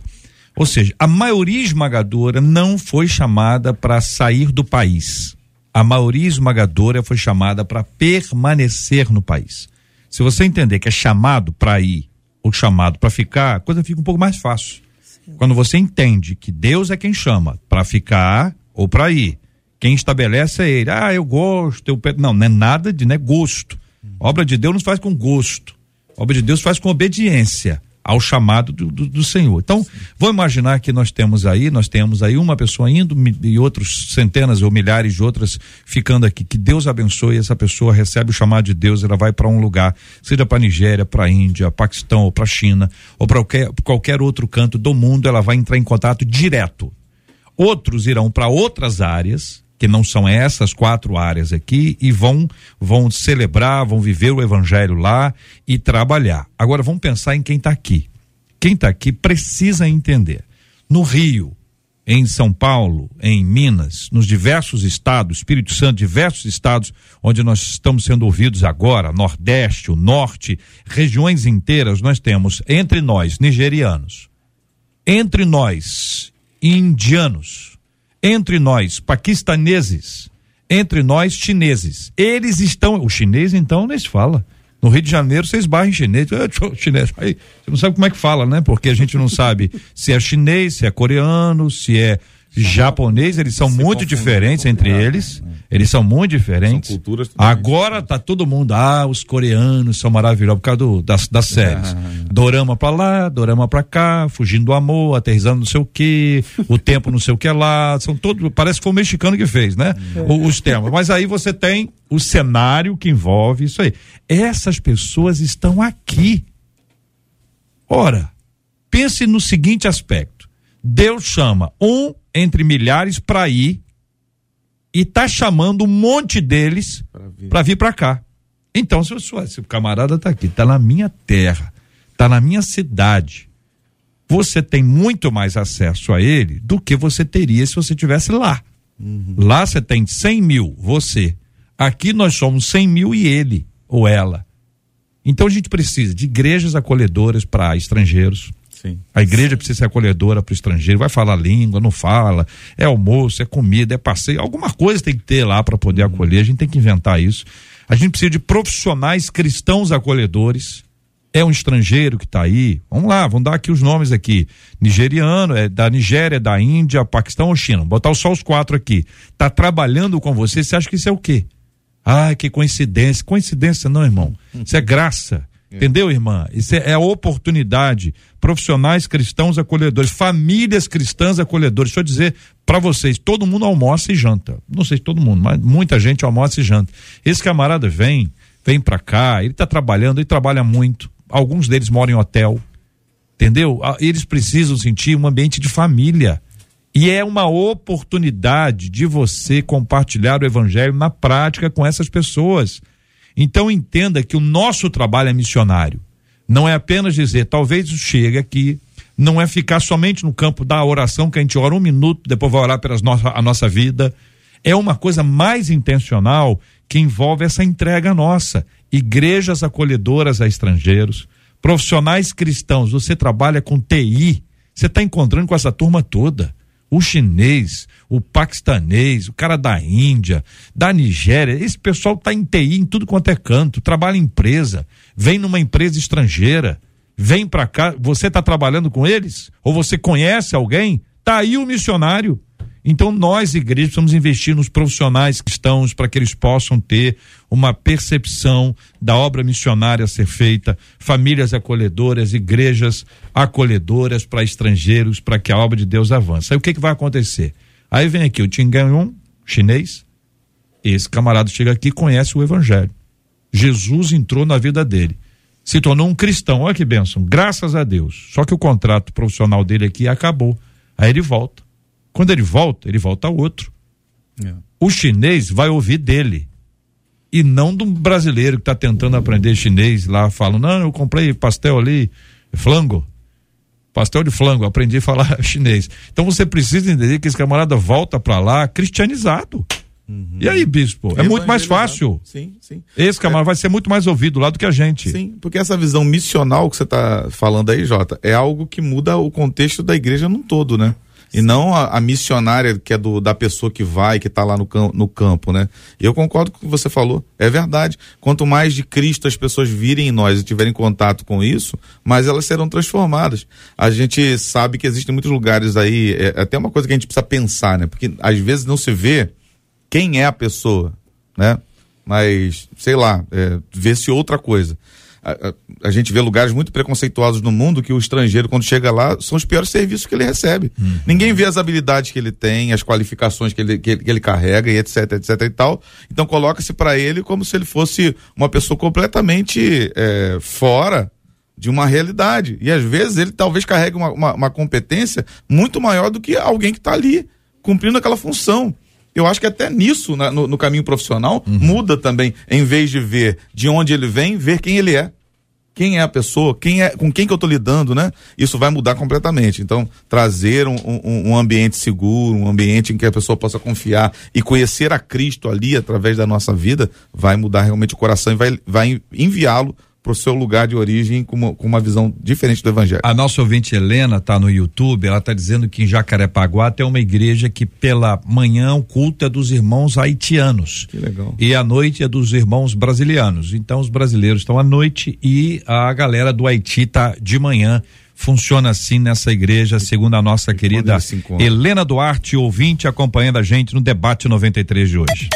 Ou seja, a maioria esmagadora não foi chamada para sair do país a maioria esmagadora foi chamada para permanecer no país. Se você entender que é chamado para ir ou chamado para ficar, a coisa fica um pouco mais fácil. Sim. Quando você entende que Deus é quem chama para ficar ou para ir, quem estabelece é Ele. Ah, eu gosto, eu não, não é nada de né, gosto. Obra de Deus não faz com gosto. Obra de Deus faz com obediência ao chamado do, do, do Senhor. Então, vamos imaginar que nós temos aí, nós temos aí uma pessoa indo e outros centenas ou milhares de outras ficando aqui. Que Deus abençoe, essa pessoa recebe o chamado de Deus, ela vai para um lugar, seja para Nigéria, para Índia, Paquistão ou para China, ou para qualquer, qualquer outro canto do mundo, ela vai entrar em contato direto. Outros irão para outras áreas, que não são essas quatro áreas aqui, e vão, vão celebrar, vão viver o evangelho lá e trabalhar. Agora vamos pensar em quem está aqui. Quem está aqui precisa entender. No Rio, em São Paulo, em Minas, nos diversos estados, Espírito Santo, diversos estados onde nós estamos sendo ouvidos agora, Nordeste, o Norte, regiões inteiras, nós temos entre nós nigerianos, entre nós indianos, entre nós paquistaneses, entre nós chineses. Eles estão, o chinês então nem se fala. No Rio de Janeiro, vocês barram chinês. chinês. Aí, você não sabe como é que fala, né? Porque a gente não sabe se é chinês, se é coreano, se é japonês, eles são muito diferentes entre eles. Né? Eles são muito diferentes. São culturas Agora tá todo mundo, ah, os coreanos são maravilhosos por causa do, das, das *laughs* séries. dorama pra lá, dorama pra cá, fugindo do amor, aterrizando não sei o que, o tempo não sei o que lá. São todos, parece que foi o mexicano que fez, né? É. Os temas. Mas aí você tem o cenário que envolve isso aí. Essas pessoas estão aqui. Ora, pense no seguinte aspecto. Deus chama um entre milhares para ir e tá chamando um monte deles para vir para cá. Então, se, o sua- se o camarada tá aqui, tá na minha terra, tá na minha cidade, você tem muito mais acesso a ele do que você teria se você tivesse lá. Lá você tem 100 mil, você. Aqui nós somos 100 mil e ele ou ela. Então a gente precisa de igrejas acolhedoras para estrangeiros. Sim. A igreja precisa ser acolhedora para o estrangeiro. Vai falar língua, não fala. É almoço, é comida, é passeio. Alguma coisa tem que ter lá para poder acolher. A gente tem que inventar isso. A gente precisa de profissionais cristãos acolhedores. É um estrangeiro que está aí. Vamos lá, vamos dar aqui os nomes aqui. Nigeriano, é da Nigéria, da Índia, Paquistão ou China. Botar só os quatro aqui. Tá trabalhando com você, você acha que isso é o quê? Ai, que coincidência. Coincidência não, irmão. Isso é graça. Entendeu, irmã? Isso é, é oportunidade. Profissionais cristãos acolhedores, famílias cristãs acolhedoras. Deixa eu dizer para vocês, todo mundo almoça e janta. Não sei se todo mundo, mas muita gente almoça e janta. Esse camarada vem, vem para cá, ele tá trabalhando, ele trabalha muito. Alguns deles moram em hotel. Entendeu? Ah, Eles precisam sentir um ambiente de família. E é uma oportunidade de você compartilhar o evangelho na prática com essas pessoas. Então entenda que o nosso trabalho é missionário. Não é apenas dizer, talvez chegue aqui, não é ficar somente no campo da oração, que a gente ora um minuto, depois vai orar pela nossa, a nossa vida. É uma coisa mais intencional que envolve essa entrega nossa. Igrejas acolhedoras a estrangeiros, profissionais cristãos. Você trabalha com TI, você está encontrando com essa turma toda o chinês, o paquistanês, o cara da Índia, da Nigéria, esse pessoal tá em TI em tudo quanto é canto, trabalha em empresa, vem numa empresa estrangeira, vem para cá, você tá trabalhando com eles? Ou você conhece alguém? Tá aí o missionário. Então nós, igrejas, precisamos investir nos profissionais cristãos para que eles possam ter uma percepção da obra missionária a ser feita, famílias acolhedoras, igrejas acolhedoras para estrangeiros, para que a obra de Deus avance. Aí o que, que vai acontecer? Aí vem aqui o Tinganhon, chinês, esse camarada chega aqui conhece o evangelho. Jesus entrou na vida dele. Se tornou um cristão. Olha que bênção. Graças a Deus. Só que o contrato profissional dele aqui acabou. Aí ele volta. Quando ele volta, ele volta outro. É. O chinês vai ouvir dele. E não do brasileiro que está tentando aprender chinês lá, fala, não, eu comprei pastel ali, flango. Pastel de flango, aprendi a falar *laughs* chinês. Então você precisa entender que esse camarada volta para lá cristianizado. E aí, bispo? É muito mais fácil. Sim, sim. Esse camarada vai ser muito mais ouvido lá do que a gente. Sim, porque essa visão missional que você está falando aí, Jota, é algo que muda o contexto da igreja num todo, né? E não a, a missionária que é do, da pessoa que vai, que está lá no, no campo, né? Eu concordo com o que você falou, é verdade. Quanto mais de Cristo as pessoas virem em nós e tiverem contato com isso, mais elas serão transformadas. A gente sabe que existem muitos lugares aí, é até uma coisa que a gente precisa pensar, né? Porque às vezes não se vê quem é a pessoa, né? Mas, sei lá, é, vê-se outra coisa. A, a- a gente vê lugares muito preconceituosos no mundo que o estrangeiro, quando chega lá, são os piores serviços que ele recebe. Ninguém vê as habilidades que ele tem, as qualificações que ele, que ele, que ele carrega e etc, etc e tal. Então coloca-se para ele como se ele fosse uma pessoa completamente é, fora de uma realidade. E às vezes ele talvez carregue uma, uma, uma competência muito maior do que alguém que está ali cumprindo aquela função. Eu acho que até nisso, na- no, no caminho profissional, muda também. Em vez de ver de onde ele vem, ver quem ele é. Quem é a pessoa, quem é, com quem que eu estou lidando, né? Isso vai mudar completamente. Então, trazer um, um- um ambiente seguro, um ambiente em que a pessoa possa confiar e conhecer a Cristo ali através da nossa vida, vai mudar realmente o coração e vai, vai enviá-lo para o seu lugar de origem com uma, com uma visão diferente do Evangelho. A nossa ouvinte Helena tá no YouTube, ela tá dizendo que em Jacarepaguá tem uma igreja que pela manhã o culto é dos irmãos haitianos. Que legal. E à noite é dos irmãos brasilianos. Então os brasileiros estão à noite e a galera do Haiti tá de manhã. Funciona assim nessa igreja, segundo a nossa querida se encontram. Helena Duarte, ouvinte, acompanhando a gente no debate 93 de hoje.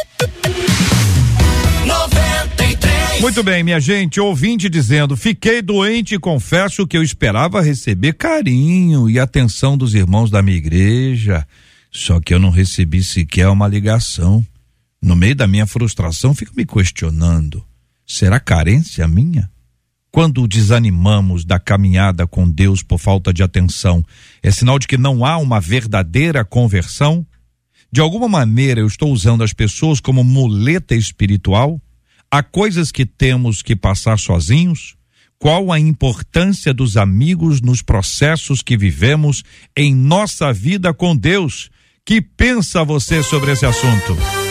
93. Muito bem, minha gente, ouvinte dizendo: fiquei doente e confesso que eu esperava receber carinho e atenção dos irmãos da minha igreja. Só que eu não recebi sequer uma ligação. No meio da minha frustração, fico me questionando: será carência minha? Quando desanimamos da caminhada com Deus por falta de atenção, é sinal de que não há uma verdadeira conversão? De alguma maneira eu estou usando as pessoas como muleta espiritual? Há coisas que temos que passar sozinhos? Qual a importância dos amigos nos processos que vivemos em nossa vida com Deus? Que pensa você sobre esse assunto?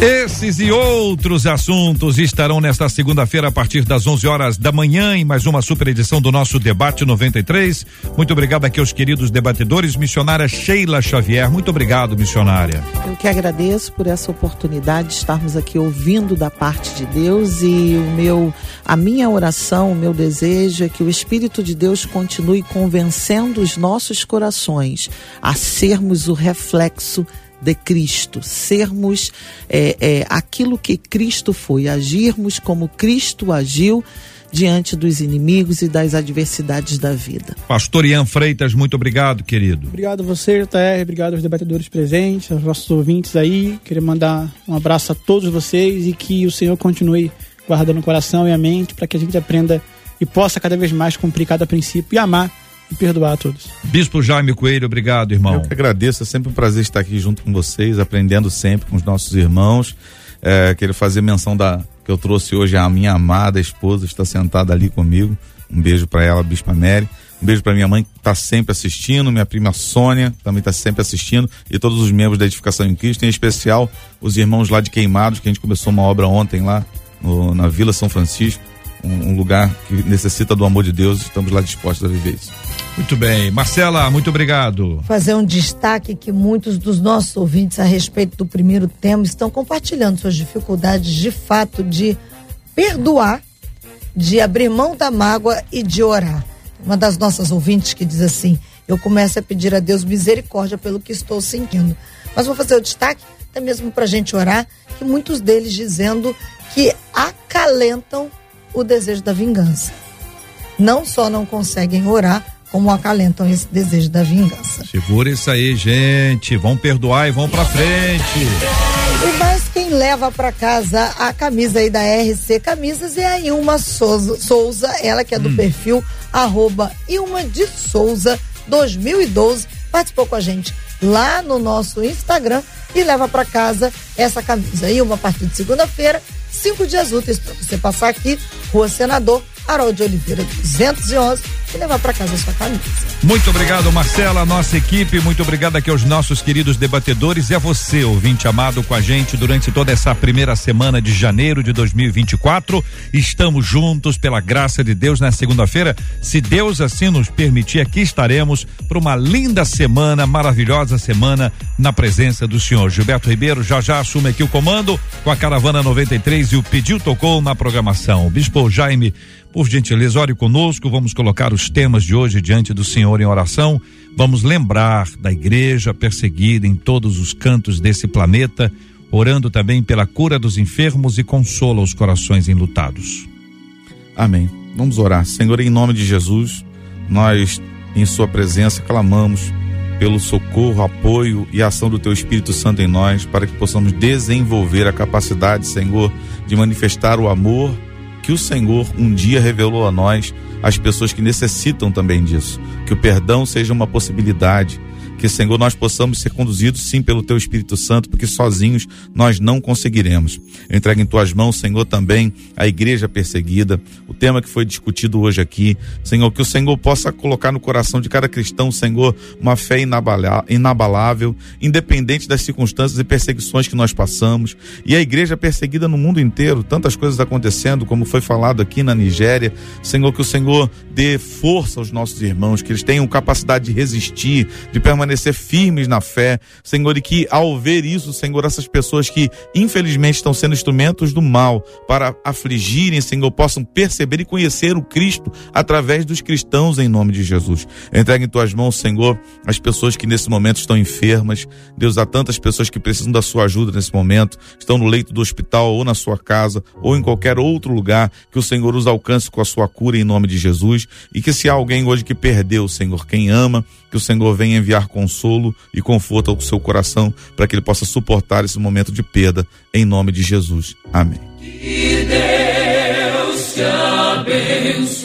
Esses e outros assuntos estarão nesta segunda-feira a partir das 11 horas da manhã em mais uma super edição do nosso debate 93. Muito obrigado aqui aos queridos debatedores, missionária Sheila Xavier. Muito obrigado, missionária. Eu que agradeço por essa oportunidade de estarmos aqui ouvindo da parte de Deus e o meu a minha oração, o meu desejo é que o espírito de Deus continue convencendo os nossos corações a sermos o reflexo de Cristo, sermos é, é, aquilo que Cristo foi, agirmos como Cristo agiu diante dos inimigos e das adversidades da vida. Pastor Ian Freitas, muito obrigado, querido. Obrigado a você, JR, obrigado aos debatedores presentes, aos nossos ouvintes aí. Queria mandar um abraço a todos vocês e que o Senhor continue guardando o coração e a mente para que a gente aprenda e possa cada vez mais cumprir cada princípio e amar e perdoar a todos. Bispo Jaime Coelho, obrigado, irmão. Eu que agradeço, é sempre um prazer estar aqui junto com vocês, aprendendo sempre com os nossos irmãos. É, quero fazer menção da que eu trouxe hoje a minha amada esposa, está sentada ali comigo. Um beijo para ela, Bispa Mary. Um beijo para minha mãe que está sempre assistindo, minha prima Sônia também está sempre assistindo e todos os membros da Edificação em Cristo, em especial os irmãos lá de Queimados, que a gente começou uma obra ontem lá no, na Vila São Francisco, um, um lugar que necessita do amor de Deus. Estamos lá dispostos a viver isso. Muito bem. Marcela, muito obrigado. Fazer um destaque que muitos dos nossos ouvintes a respeito do primeiro tema estão compartilhando suas dificuldades de fato de perdoar, de abrir mão da mágoa e de orar. Uma das nossas ouvintes que diz assim: Eu começo a pedir a Deus misericórdia pelo que estou sentindo. Mas vou fazer o destaque, até mesmo para a gente orar, que muitos deles dizendo que acalentam o desejo da vingança. Não só não conseguem orar, como acalentam esse desejo da vingança. Segura isso aí, gente. Vão perdoar e vão pra frente. E mais quem leva para casa a camisa aí da RC Camisas é a Ilma Souza, Souza ela que é do hum. perfil arroba Ilma de Souza 2012, participou com a gente lá no nosso Instagram e leva para casa essa camisa. Ilma, a partir de segunda-feira, cinco dias úteis para você passar aqui, Rua Senador Harold de Oliveira 211 e levar para casa a sua camisa. Muito obrigado, Marcela, nossa equipe. Muito obrigado aqui aos nossos queridos debatedores e a você, ouvinte amado, com a gente durante toda essa primeira semana de janeiro de 2024. Estamos juntos, pela graça de Deus, na segunda-feira. Se Deus assim nos permitir, aqui estaremos para uma linda semana, maravilhosa semana, na presença do Senhor. Gilberto Ribeiro já já assume aqui o comando com a Caravana 93 e o Pediu Tocou na programação. Bispo Jaime por gentileza, ore conosco, vamos colocar os temas de hoje diante do Senhor em oração. Vamos lembrar da igreja perseguida em todos os cantos desse planeta, orando também pela cura dos enfermos e consola os corações enlutados. Amém. Vamos orar. Senhor, em nome de Jesus, nós, em Sua presença, clamamos pelo socorro, apoio e ação do Teu Espírito Santo em nós, para que possamos desenvolver a capacidade, Senhor, de manifestar o amor que o Senhor um dia revelou a nós, as pessoas que necessitam também disso. Que o perdão seja uma possibilidade, que, Senhor, nós possamos ser conduzidos sim pelo Teu Espírito Santo, porque sozinhos nós não conseguiremos. Eu entrego em Tuas mãos, Senhor, também a igreja perseguida, o tema que foi discutido hoje aqui. Senhor, que o Senhor possa colocar no coração de cada cristão, Senhor, uma fé inabalável, independente das circunstâncias e perseguições que nós passamos. E a igreja perseguida no mundo inteiro, tantas coisas acontecendo, como foi falado aqui na Nigéria. Senhor, que o Senhor dê força aos nossos irmãos, que eles tenham capacidade de resistir, de permanecer permanecer firmes na fé, Senhor, e que ao ver isso, Senhor, essas pessoas que infelizmente estão sendo instrumentos do mal para afligirem, Senhor, possam perceber e conhecer o Cristo através dos cristãos em nome de Jesus. Entregue em tuas mãos, Senhor, as pessoas que nesse momento estão enfermas. Deus, há tantas pessoas que precisam da sua ajuda nesse momento, estão no leito do hospital ou na sua casa ou em qualquer outro lugar, que o Senhor os alcance com a sua cura em nome de Jesus e que se há alguém hoje que perdeu, Senhor, quem ama, que o Senhor venha enviar consolo e conforto ao seu coração para que ele possa suportar esse momento de perda, em nome de Jesus. Amém. Que Deus te abençoe.